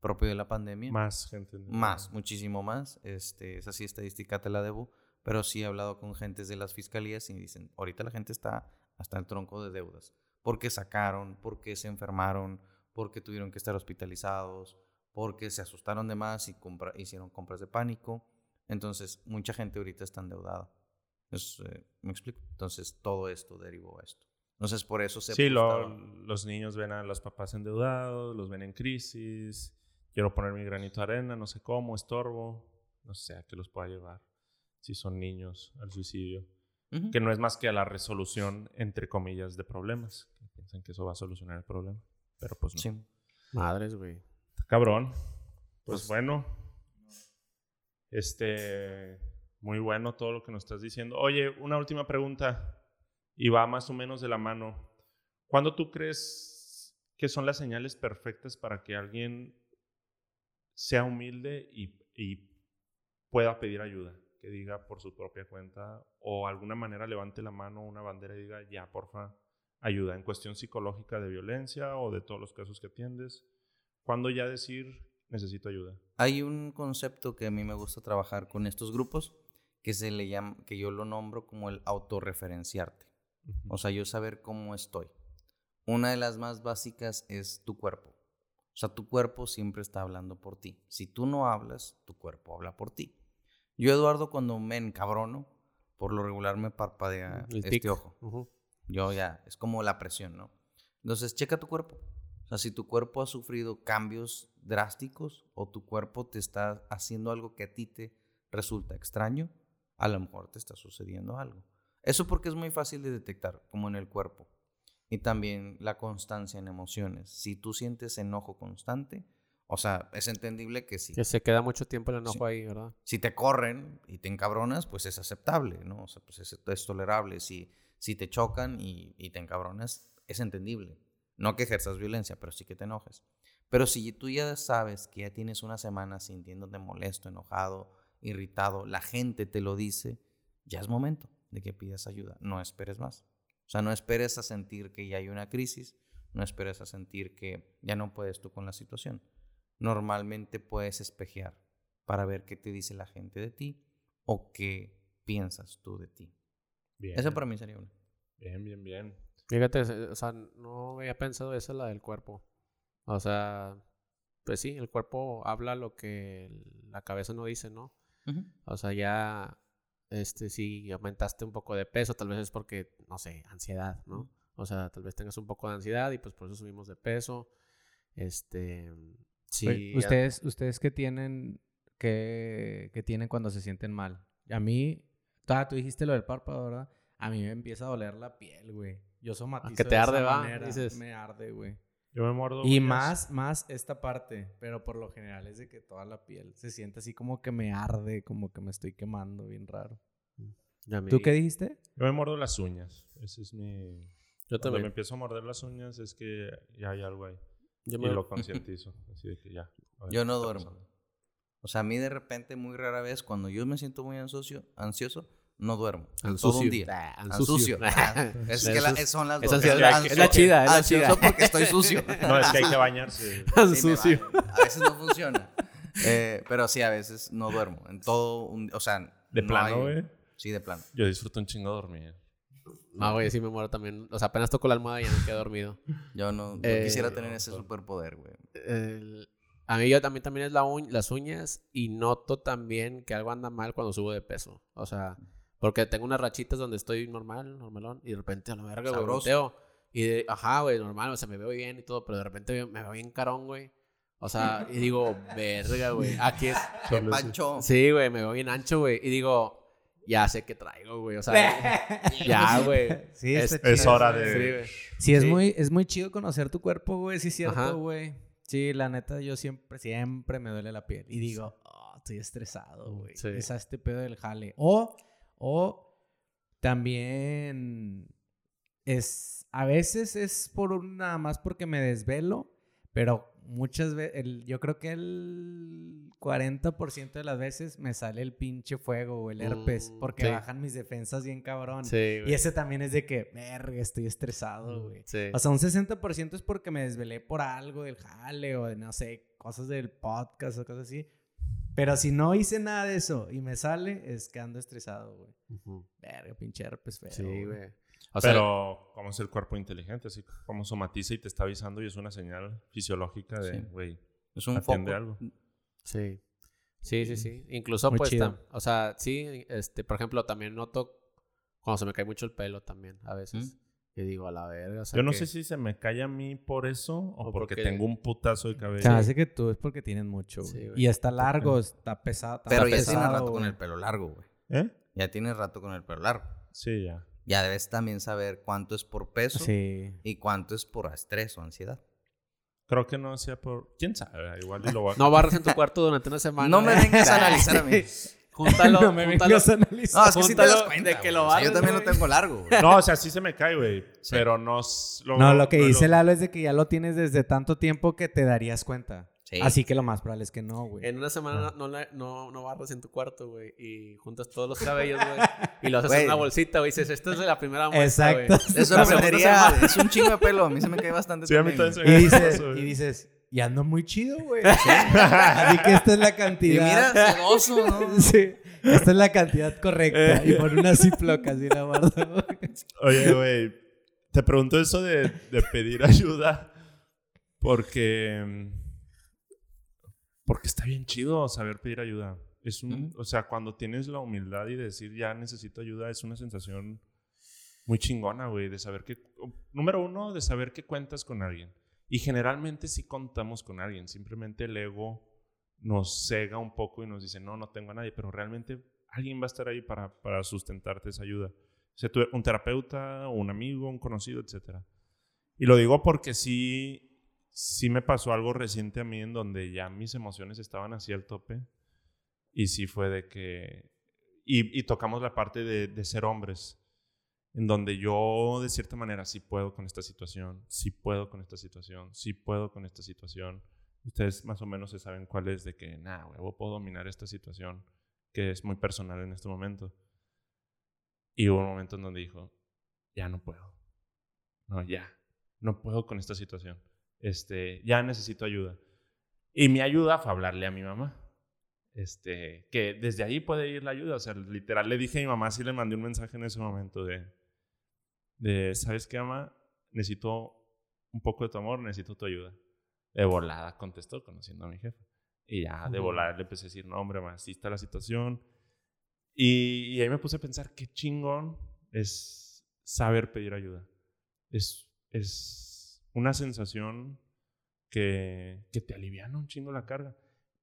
propio de la pandemia. Más gente. ¿no? Más, muchísimo más. Este, esa sí estadística te la debo, pero sí he hablado con gentes de las fiscalías y dicen, ahorita la gente está hasta el tronco de deudas, porque sacaron, porque se enfermaron, porque tuvieron que estar hospitalizados, porque se asustaron de más y compra- hicieron compras de pánico. Entonces, mucha gente ahorita está endeudada. Es, eh, ¿Me explico? Entonces, todo esto derivó a esto. Entonces, por eso se... Sí, lo- los niños ven a los papás endeudados, los ven en crisis. Quiero poner mi granito de arena, no sé cómo, estorbo. No sé a qué los pueda llevar. Si son niños, al suicidio. Que no es más que a la resolución, entre comillas, de problemas. Que piensan que eso va a solucionar el problema. Pero pues no. Sí. Madres, güey. Cabrón. Pues, Pues- bueno. Este. Muy bueno todo lo que nos estás diciendo. Oye, una última pregunta. Y va más o menos de la mano. ¿Cuándo tú crees que son las señales perfectas para que alguien sea humilde y, y pueda pedir ayuda? Que diga por su propia cuenta o alguna manera levante la mano, una bandera y diga, ya, porfa, ayuda en cuestión psicológica de violencia o de todos los casos que atiendes. ¿Cuándo ya decir necesito ayuda? Hay un concepto que a mí me gusta trabajar con estos grupos que se le llama, que yo lo nombro como el autorreferenciarte. O sea, yo saber cómo estoy. Una de las más básicas es tu cuerpo. O sea, tu cuerpo siempre está hablando por ti. Si tú no hablas, tu cuerpo habla por ti. Yo, Eduardo, cuando me encabrono, por lo regular me parpadea El este tic. ojo. Ujú. Yo ya, es como la presión, ¿no? Entonces, checa tu cuerpo. O sea, si tu cuerpo ha sufrido cambios drásticos o tu cuerpo te está haciendo algo que a ti te resulta extraño, a lo mejor te está sucediendo algo. Eso porque es muy fácil de detectar, como en el cuerpo. Y también la constancia en emociones. Si tú sientes enojo constante, o sea, es entendible que sí. Que se queda mucho tiempo el enojo ahí, ¿verdad? Si te corren y te encabronas, pues es aceptable, ¿no? O sea, pues es, es tolerable. Si, si te chocan y, y te encabronas, es entendible. No que ejerzas violencia, pero sí que te enojes. Pero si tú ya sabes que ya tienes una semana sintiéndote molesto, enojado, irritado, la gente te lo dice, ya es momento de que pidas ayuda. No esperes más. O sea, no esperes a sentir que ya hay una crisis, no esperes a sentir que ya no puedes tú con la situación. Normalmente puedes espejear para ver qué te dice la gente de ti o qué piensas tú de ti. Bien. Eso para mí sería una. Bien, bien, bien. Fíjate, o sea, no había pensado eso la del cuerpo. O sea, pues sí, el cuerpo habla lo que la cabeza no dice, ¿no? O sea, ya, este, si aumentaste un poco de peso, tal vez es porque, no sé, ansiedad, ¿no? O sea, tal vez tengas un poco de ansiedad y pues por eso subimos de peso. Este, sí. ¿Ustedes, ustedes qué tienen, qué, qué tienen cuando se sienten mal? A mí, ah, tú dijiste lo del párpado, ¿verdad? A mí me empieza a doler la piel, güey. Yo somatizo que te de esa arde, va, manera, dices. Me arde, güey. Yo me muerdo. Y uñas. más, más esta parte, pero por lo general es de que toda la piel se siente así como que me arde, como que me estoy quemando, bien raro. Mí- ¿Tú qué dijiste? Yo me muerdo las uñas. Ese es mi. Yo Cuando también. me empiezo a morder las uñas es que ya hay algo ahí. Yo Y me- lo concientizo. Así de que ya. Yo no duermo. pasando. O sea, a mí de repente, muy rara vez, cuando yo me siento muy ansioso, ansioso no duermo. Todo Ansucio. un día. Ah, Ansucio. ansucio. es De que la- son las es dos. es es la chida, es la Ansioso chida. porque estoy sucio. No, es que hay que bañarse. Sí, Ansucio. baño. A veces no funciona. Eh, pero sí, a veces no duermo. En todo un... O sea... De no plano, hay- güey. Sí, de plano. Yo disfruto un chingo dormir. No, güey, sí me muero también. O sea, apenas toco la almohada y ya me quedo dormido. Yo no... yo Eh, quisiera tener ese superpoder, güey. El- a mí yo también, también es la uñ- las uñas y noto también que algo anda mal cuando subo de peso. O sea, porque tengo unas rachitas donde estoy normal, normalón, y de repente a la verga, güey, volteo. Y de, ajá, güey, normal, o sea, me veo bien y todo, pero de repente me veo bien carón, güey. O sea, y digo, verga, güey, aquí es... ¡Qué pancho! Sí, güey, me veo bien ancho, güey, y digo, ya sé qué traigo, güey, o sea, ya, güey. Sí, Es- Es hora de- Sí. Sí, es Sí. muy, es muy chido conocer tu cuerpo, güey. Sí, Ajá. cierto, güey. Sí, la neta, yo siempre, siempre me duele la piel. Y digo, "Oh, estoy estresado, güey. Sí. Es a este pedo del jale. O, o también es, a veces es por un- nada más porque me desvelo, pero muchas veces, yo creo que el 40% de las veces me sale el pinche fuego o el herpes, Mm, porque sí. bajan mis defensas bien cabrón. Sí, güey. Y ese también es de que, verga, estoy estresado, güey. Sí. O sea, un 60% es porque me desvelé por algo del jale o de, no sé, cosas del podcast o cosas así. Pero si no hice nada de eso y me sale, es que ando estresado, güey. Ujú. Verga, pinche herpes feo. Sí, güey. güey. O sea, Pero, ¿cómo es el cuerpo inteligente? Así como somatiza y te está avisando y es una señal fisiológica de, Sí. güey, Es un Atiende foco. algo. Sí. Sí, sí, sí. Incluso, Muy pues, tam- o sea, sí, este, por ejemplo, también noto cuando se me cae mucho el pelo también, a veces. Digo, a la verga, o sea, Yo no que- sé si se me cae a mí por eso o, O porque, porque- tengo un putazo de cabello. Se hace que tú es porque tienes mucho, güey. Sí, güey. y está largo, está pesado. está Pero ya pesado, tienes rato con el pelo largo, güey. ¿Eh? Ya tienes rato con el pelo largo. Sí, ya. Ya debes también saber cuánto es por peso Sí. y cuánto es por estrés o ansiedad. Creo que no sea por... ¿Quién sabe? Igual y lo voy a... No barres en tu cuarto durante una semana. No me vengas a analizar a mí. Júntalo, no me júntalo. vengas a analizar. No, es que sí te das cuenta. de que lo O sea, yo también lo tengo largo, güey. No, o sea, sí se me cae, güey. Pero no... s- No, lo que no dice Lalo es de que ya lo tienes desde tanto tiempo que te darías cuenta. Sí. Así que lo más probable es que no, güey. En una semana no, no, no, no barres en tu cuarto, güey. Y juntas todos los cabellos, güey. Y lo haces en una bolsita, güey. Dices, esta es de la primera muestra, güey. Exacto. Segunda sorprendería. semana. Es un chingo de pelo. A mí se me cae bastante Sí, a mí también. se Y me cae dices, eso, y dices, y ando muy chido, güey. Así que esta es la Y cantidad. mira, sedoso, ¿no? Sí, esta es la cantidad correcta. y por una Ziploc así la guardo. Oye, güey, te pregunto eso de, de pedir ayuda porque porque está bien chido saber pedir ayuda. Es un, Ujú. o sea, cuando tienes la humildad y decir ya necesito ayuda es una sensación muy chingona, güey, de saber que número uno, de saber que cuentas con alguien Y generalmente sí contamos con alguien, simplemente el ego nos cega un poco y nos dice, no, no tengo a nadie, pero realmente alguien va a estar ahí para, para sustentarte esa ayuda. Sea un terapeuta, un amigo, un conocido, etc. Y lo digo porque sí, sí me pasó algo reciente a mí en donde ya mis emociones estaban así al tope. Y sí fue de que... Y, tocamos la parte de ser hombres en donde yo de cierta manera sí puedo con esta situación, sí puedo con esta situación, sí puedo con esta situación. Ustedes más o menos se saben cuál es de que, nada, huevo, puedo dominar esta situación que es muy personal en este momento. Y hubo un momento en donde dijo, ya no puedo. No, ya, no puedo con esta situación. Este, ya necesito ayuda. Y mi ayuda fue hablarle a mi mamá. Este, que desde ahí puede ir la ayuda. O sea, literal le dije a mi mamá, sí le mandé un mensaje en ese momento de, de, ¿sabes qué, mamá? Necesito un poco de tu amor, necesito tu ayuda. De volada contestó, conociendo a mi jefe. Y ya de volada le empecé a decir, no, hombre, así está la situación. Y, ahí me puse a pensar, qué chingón es saber pedir ayuda. Es, es una sensación que, que te aliviana un chingo la carga.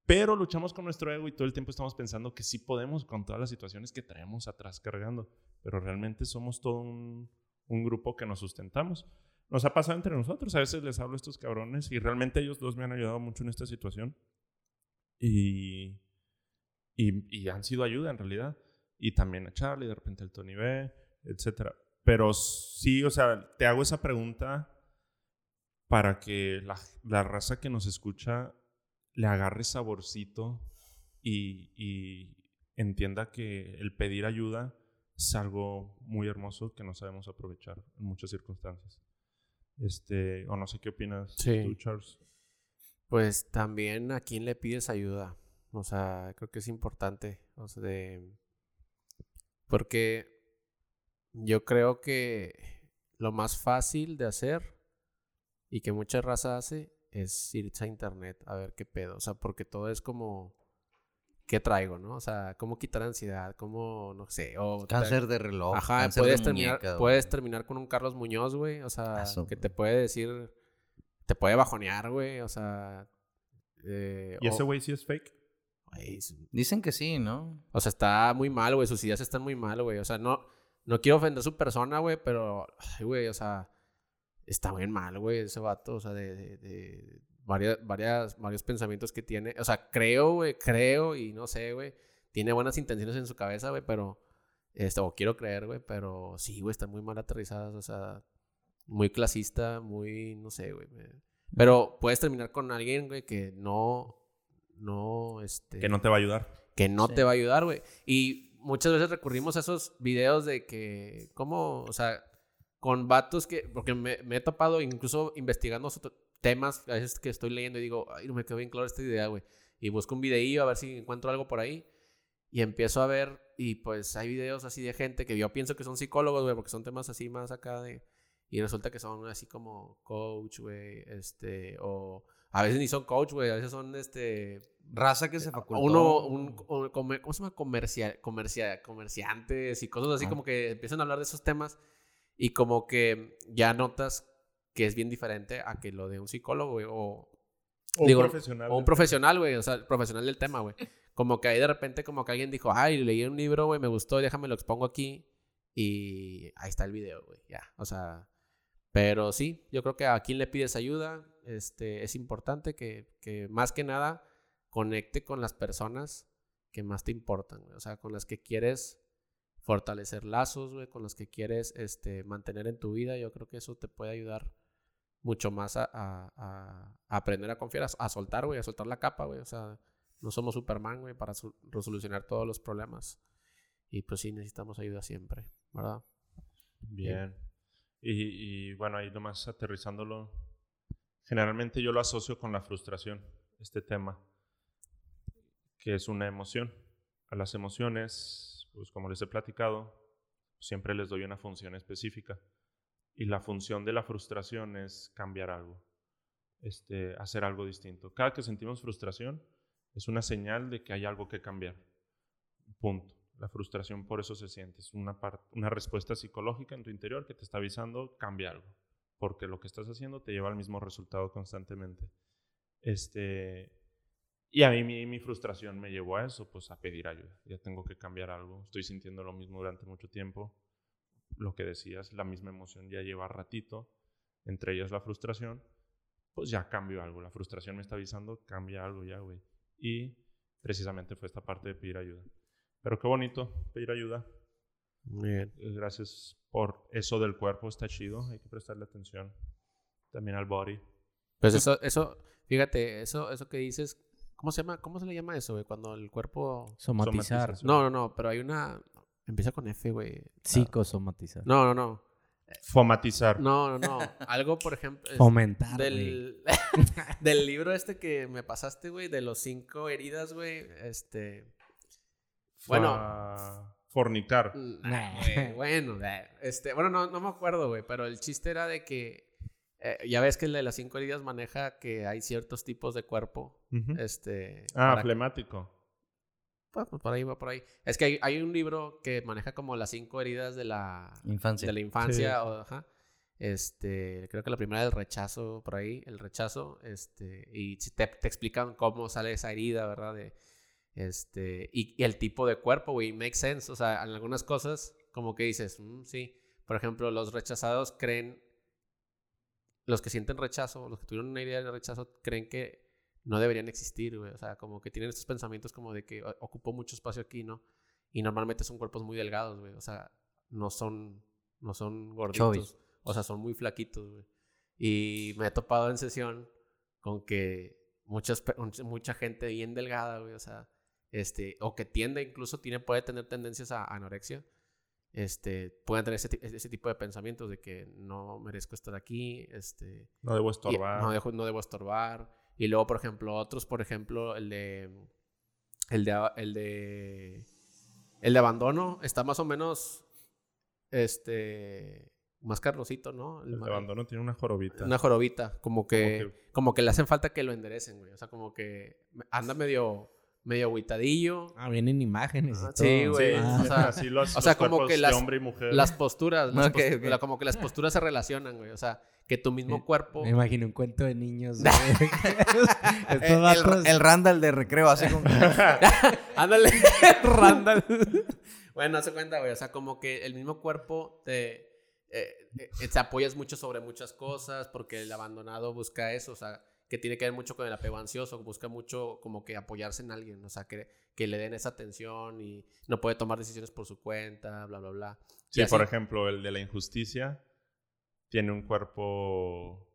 Pero luchamos con nuestro ego y todo el tiempo estamos pensando que sí podemos con todas las situaciones que traemos atrás cargando. Pero realmente somos todo un, un grupo que nos sustentamos. Nos ha pasado entre nosotros. A veces les hablo a estos cabrones y realmente ellos dos me han ayudado mucho en esta situación. Y, y, han sido ayuda en realidad. Y también a Charlie, de repente el Tony B, etc. Pero sí, o sea, te hago esa pregunta para que la, la raza que nos escucha le agarre saborcito y, y entienda que el pedir ayuda es algo muy hermoso que no sabemos aprovechar en muchas circunstancias. Este, o no sé qué opinas tú, Charles. Pues también a quién le pides ayuda. O sea, creo que es importante. O sea, de... Porque yo creo que lo más fácil de hacer y que mucha raza hace es irse a internet a ver qué pedo. O sea, porque todo es como qué traigo, ¿no? O sea, cómo quitar ansiedad, cómo, no sé, o... Cáncer de reloj, Ajá, puedes, terminar, puedes terminar con un Carlos Muñoz, güey, o sea, que te puede decir, te puede bajonear, güey, o sea... Eh, ¿Y ese güey sí es fake? Dicen que sí, ¿no? O sea, está muy mal, güey, sus ideas están muy mal, güey, o sea, no, no quiero ofender a su persona, güey, pero, güey, o sea, está bien mal, güey, ese vato, o sea, de, de varias, varias, varios pensamientos que tiene. O sea, creo, güey, creo y no sé, güey. Tiene buenas intenciones en su cabeza, güey, pero... Esto, o quiero creer, güey, pero sí, güey, están muy mal aterrizadas, o sea, muy clasista, muy, no sé, güey. Pero puedes terminar con alguien, güey, que no, no, este... Que no te va a ayudar. Que no te va a ayudar, güey. Y muchas veces recurrimos a esos videos de que, ¿cómo? O sea, con vatos que, porque me, me he topado incluso investigando temas a veces que estoy leyendo y digo, ay, no me quedó bien claro esta idea, güey. Y busco un videillo a ver si encuentro algo por ahí. Y empiezo a ver, y pues hay videos así de gente que yo pienso que son psicólogos, güey, porque son temas así más acá de. Y resulta que son así como coach, güey, este, o a veces ni son coach, güey, a veces son este. Raza que se facultó. Uno, un, ¿cómo se llama? Comercial, comercial, comerciantes y cosas así, como que empiezan a hablar de esos temas y como que ya notas que es bien diferente a que lo de un psicólogo, güey, o... un profesional. O un profesional, güey, o sea, profesional del tema, güey. Como que ahí de repente como que alguien dijo, ay, leí un libro, güey, me gustó, déjame lo expongo aquí. Y ahí está el video, güey, ya. O sea, pero sí, yo creo que a quien le pides ayuda, este, es importante que, que más que nada conecte con las personas que más te importan, güey. O sea, con las que quieres fortalecer lazos, güey, con las que quieres este, mantener en tu vida. Yo creo que eso te puede ayudar mucho más a, aprender a confiar, a, soltar, güey, a soltar la capa, güey. O sea, no somos Superman, güey, para resolucionar todos los problemas. Y pues sí, necesitamos ayuda siempre, ¿verdad? Bien. Y, y bueno, ahí nomás aterrizándolo. Generalmente yo lo asocio con la frustración, este tema, que es una emoción. A las emociones, pues como les he platicado, siempre les doy una función específica. Y la función de la frustración es cambiar algo, este, hacer algo distinto. Cada que sentimos frustración es una señal de que hay algo que cambiar. Punto. La frustración por eso se siente. Es una, una respuesta psicológica en tu interior que te está avisando, cambia algo. porque lo que estás haciendo te lleva al mismo resultado constantemente. Este, y a mí mi, mi, frustración me llevó a eso, pues a pedir ayuda. Ya tengo que cambiar algo. Estoy sintiendo lo mismo durante mucho tiempo. Lo que decías, la misma emoción ya lleva ratito, entre ellas la frustración. Pues ya cambio algo. La frustración me está avisando, cambia algo ya, güey. Y precisamente fue esta parte de pedir ayuda. Pero qué bonito pedir ayuda. Muy bien. Eh, gracias por eso del cuerpo, está chido. Hay que prestarle atención también al body. Pues eso, eso, fíjate, eso, eso que dices, ¿cómo se llama? ¿Cómo se le llama eso, güey? Cuando el cuerpo... Somatizar. No, no, no, pero hay una... Empieza con F, güey. Psicosomatizar. No, no, no. Fomatizar. No, no, no. Algo, por ejemplo. Fomentar. Del, del libro este que me pasaste, güey, de los cinco heridas, güey. Este. Bueno. Fornicar. bueno, este, bueno, no, no me acuerdo, güey, pero el chiste era de que eh, ya ves que el de las cinco heridas maneja que hay ciertos tipos de cuerpo. Este. Ah, flemático. Pues, por ahí va por ahí. Es que hay, un libro que maneja como las cinco heridas de la infancia. De la infancia. Este, creo que la primera es el rechazo, por ahí, el rechazo, este, y te, te explican cómo sale esa herida, ¿verdad? De, este, y, el tipo de cuerpo, güey, make sense. O sea, en algunas cosas, como que dices, mm, sí. Por ejemplo, los rechazados creen, los que sienten rechazo, los que tuvieron una idea de rechazo, creen que no deberían existir, güey. O sea, como que tienen estos pensamientos como de que ocupó mucho espacio aquí, ¿no? Y normalmente son cuerpos muy delgados, güey. O sea, no son, no son gorditos. O sea, son muy flaquitos, güey. Y me he topado en sesión con que muchas, mucha gente bien delgada, güey. O sea, este, o que tiende, incluso tiene, puede tener tendencias a anorexia, este, pueden tener ese, ese, tipo de pensamientos de que no merezco estar aquí, este, no debo estorbar, no, debo, no debo estorbar, y luego, por ejemplo, otros, por ejemplo, el de, el de, el de, el de abandono está más o menos, este, más carnosito, ¿no? El, de abandono tiene una jorobita. Una jorobita, como que, como que, como que le hacen falta que lo enderecen, güey, o sea, como que anda medio medio aguitadillo. Ah, vienen imágenes. Y Sí, güey. Ah. O sea, Así los, o sea como que las, hombre y mujer. las posturas, como que las posturas se relacionan, güey. O sea, que tu mismo cuerpo. Me imagino un cuento de niños. el, el, Randall de recreo, así como. Ándale, Randall. bueno, hace cuenta, güey. O sea, como que el mismo cuerpo te. Eh, eh, te apoyas mucho sobre muchas cosas porque el abandonado busca eso, o sea, que tiene que ver mucho con el apego ansioso, busca mucho como que apoyarse en alguien, o sea, que, que le den esa atención y no puede tomar decisiones por su cuenta, bla, bla, bla. Sí, por ejemplo, el de la injusticia tiene un cuerpo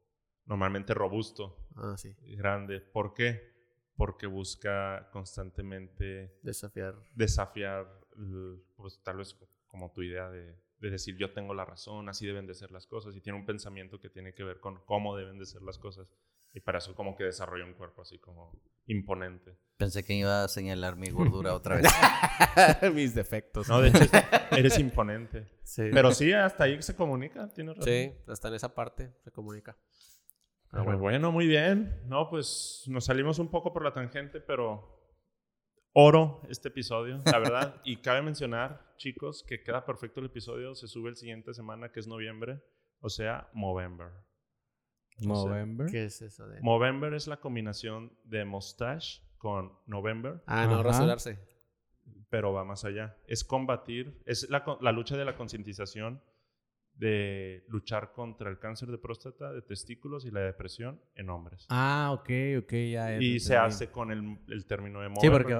normalmente robusto, ah, sí. grande. ¿Por qué? Porque busca constantemente desafiar, desafiar pues tal vez como tu idea de, de decir yo tengo la razón, así deben de ser las cosas, y tiene un pensamiento que tiene que ver con cómo deben de ser las cosas. Y para eso como que desarrolla un cuerpo así como imponente. Pensé que iba a señalar mi gordura otra vez. Mis defectos. No, de hecho, eres imponente. Sí. Pero sí, hasta ahí se comunica, tienes razón. Sí, hasta en esa parte se comunica. Ah, bueno. bueno, muy bien. No, pues nos salimos un poco por la tangente, pero oro este episodio, la verdad. y cabe mencionar, chicos, que queda perfecto el episodio. Se sube el siguiente semana, que es noviembre. O sea, Movember. Movember. ¿Qué es eso de? Movember es la combinación de mustache con November. Ah, no, rasurarse. Pero va más allá. Es combatir, es la, la lucha de la concientización de luchar contra el cáncer de próstata, de testículos y la depresión en hombres. Ah, ok, ok, ya. Y se hace con el, el término de Movember. Sí, porque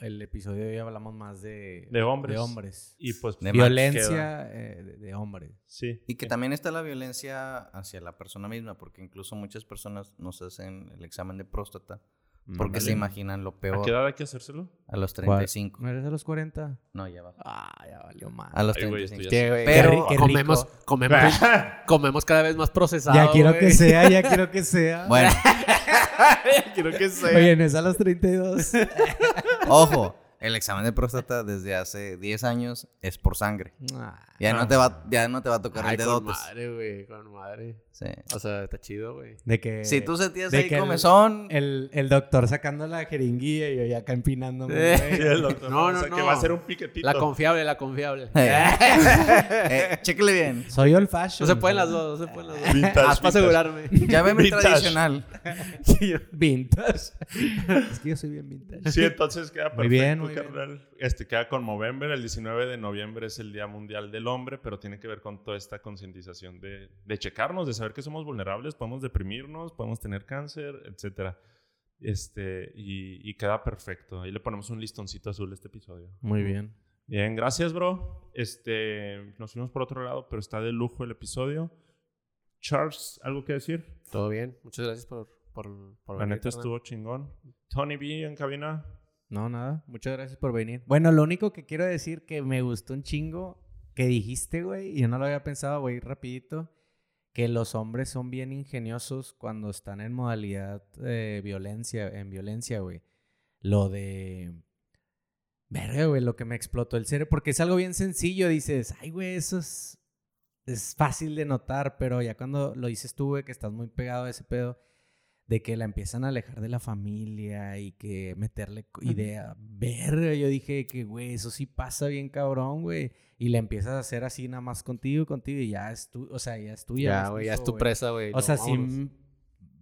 el episodio de hoy hablamos más de, de hombres. De hombres. Y pues de violencia eh, de, hombres. Sí. Y que también está la violencia hacia la persona misma, porque incluso muchas personas nos hacen el examen de próstata porque se imaginan lo peor. ¿A qué edad hay que hacérselo? A los 35. ¿No eres a los 40? No, ya va. Ah, ya valió más. A los 35. Pero comemos, comemos, comemos cada vez más procesado. Ya quiero que sea, ya quiero que sea. Bueno. ya quiero que sea. Oye, no es a los 32. Ojo, El examen de próstata desde hace 10 años es por sangre. Ah, Ya no te va, ya no te va a tocar Ay, el con dedotes. madre, güey, con madre. Sí. O sea, está chido, güey. De que. Si tú sentías de ahí que el- comezón, El, el doctor sacando la jeringuilla y yo ya acá empinándome. Eh. Sí, el doctor, No, o no, sea, que no. va a ser un piquetito. La confiable, la confiable. eh, chéquele bien. Soy old No fashion. se pueden las dos, no se pueden las dos. Vintage, Haz para vintage. asegurarme. Llámeme Vintage. tradicional. Vintage. es que yo soy bien vintage. Sí, entonces queda perfecto, Muy bien, muy bien. carnal. Este queda con Movember. El 19 de noviembre es el Día Mundial del Hombre, pero tiene que ver con toda esta concientización de, de checarnos, de saber que somos vulnerables, podemos deprimirnos, podemos tener cáncer, etcétera. Este, y, y queda perfecto. Ahí le ponemos un listoncito azul a este episodio. Muy bien. Bien, gracias, bro. Este, nos fuimos por otro lado, pero está de lujo el episodio. Charles, ¿algo que decir? Todo bien. Muchas gracias por, por, por La venir, neta estuvo chingón. Tony B en cabina. No, nada. Muchas gracias por venir. Bueno, lo único que quiero decir que me gustó un chingo que dijiste, güey, y yo no lo había pensado, güey, rapidito, que los hombres son bien ingeniosos cuando están en modalidad eh, violencia, en violencia, güey. Lo de... Verga, güey, lo que me explotó el cerebro, porque es algo bien sencillo, dices, ay, güey, eso es, es fácil de notar, pero ya cuando lo dices tú, güey, que estás muy pegado a ese pedo, de que la empiezan a alejar de la familia y que meterle idea. Verga, yo dije que, güey, eso sí pasa bien cabrón, güey. Y le empiezas a hacer así nada más contigo, contigo y ya es tu, o sea, ya es tuya. Ya, es güey, ya es tu presa, güey. O no, sea, sí vámonos.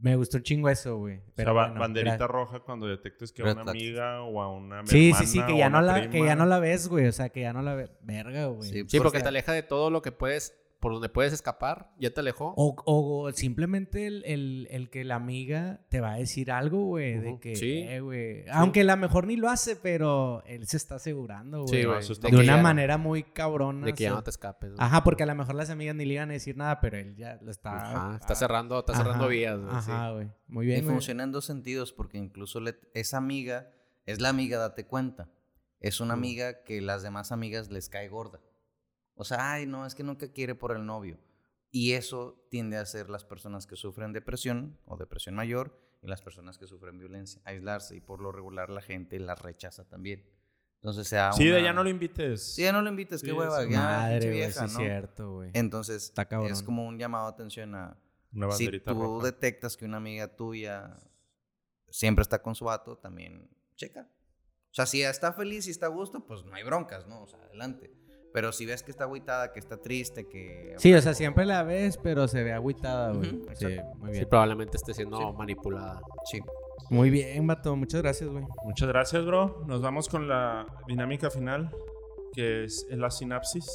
me gustó un chingo eso, güey. O sea, Pero ba- bueno, banderita roja cuando detectes que a una amiga o a una Sí, hermana sí, sí, que o ya, no la, que ya no la ves, güey. O sea, que ya no la ves. Verga, güey. Sí, Sí, porque Porque- te aleja de todo lo que puedes, por donde puedes escapar, ya te alejó. O, o simplemente el, el- el que la amiga te va a decir algo, güey, de que, sí. eh, güey. Aunque a lo mejor ni lo hace, pero él se está asegurando, güey. Sí, güey. eso está de una manera muy cabrona. De que ya no te escapes. güey. Ajá, porque a lo mejor las amigas ni le iban a decir nada, pero él ya lo está. Ajá, está ah, cerrando, está ajá, cerrando vías, güey. sí. Ajá, güey. Muy Y bien. güey. funciona en dos sentidos, porque incluso le- esa amiga es la amiga, date cuenta. Es una amiga que las demás amigas les cae gorda. O sea, ay, no, es que nunca quiere por el novio. Y eso tiende a ser las personas que sufren depresión o depresión mayor y las personas que sufren violencia, aislarse. Y por lo regular la gente las rechaza también. Entonces sea Sí, de una- ya no lo invites. Sí, ya no lo invites, Sí, qué hueva, es ya, Madre, vieja, sí es ¿no? cierto, güey. Entonces, Está cabrón. es como un llamado de atención a, Una si tú roja. detectas que una amiga tuya siempre está con su vato, también checa. O sea, si está feliz y está a gusto, pues no hay broncas, ¿no? O sea, adelante. Pero si ves que está agüitada, que está triste, que... Sí, o sea, siempre la ves, pero se ve agüitada, güey. Ujú, sí, exacto. muy Sí, bien. probablemente esté siendo Sí. manipulada. Sí. Muy bien, vato. Muchas gracias, güey. Muchas gracias, bro. Nos vamos con la dinámica final, que es la sinapsis.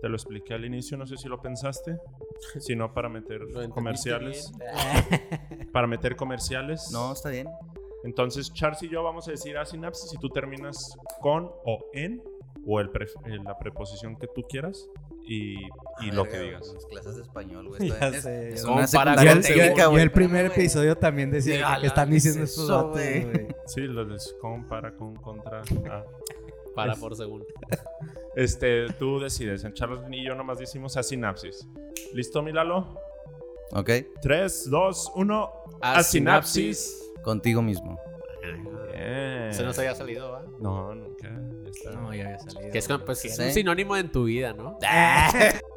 Te lo expliqué al inicio, no sé si lo pensaste. Si no, para meter comerciales. Para meter comerciales. No, está bien. Entonces, Charles y yo vamos a decir a sinapsis y tú terminas con o en o el pre- la preposición que tú quieras y, y A lo ver, que digas. Las clases de español, güey. Es- es una con secundaria técnica, yo güey. el primer episodio también decía Ya, que están ¿qué es diciendo estos datos, güey? Sí, lo de compara con contra. ah. Para Es- por segundo. Este, tú decides. En Charles y yo nomás decimos a sinapsis. ¿Listo, Milalo? Ok, 3, 2, 1. A sinapsis. contigo mismo. Bien. Se nos había salido, ¿va? No, nunca. No, ya había salido. Que es, güey. pues, es un sinónimo en tu vida, ¿no?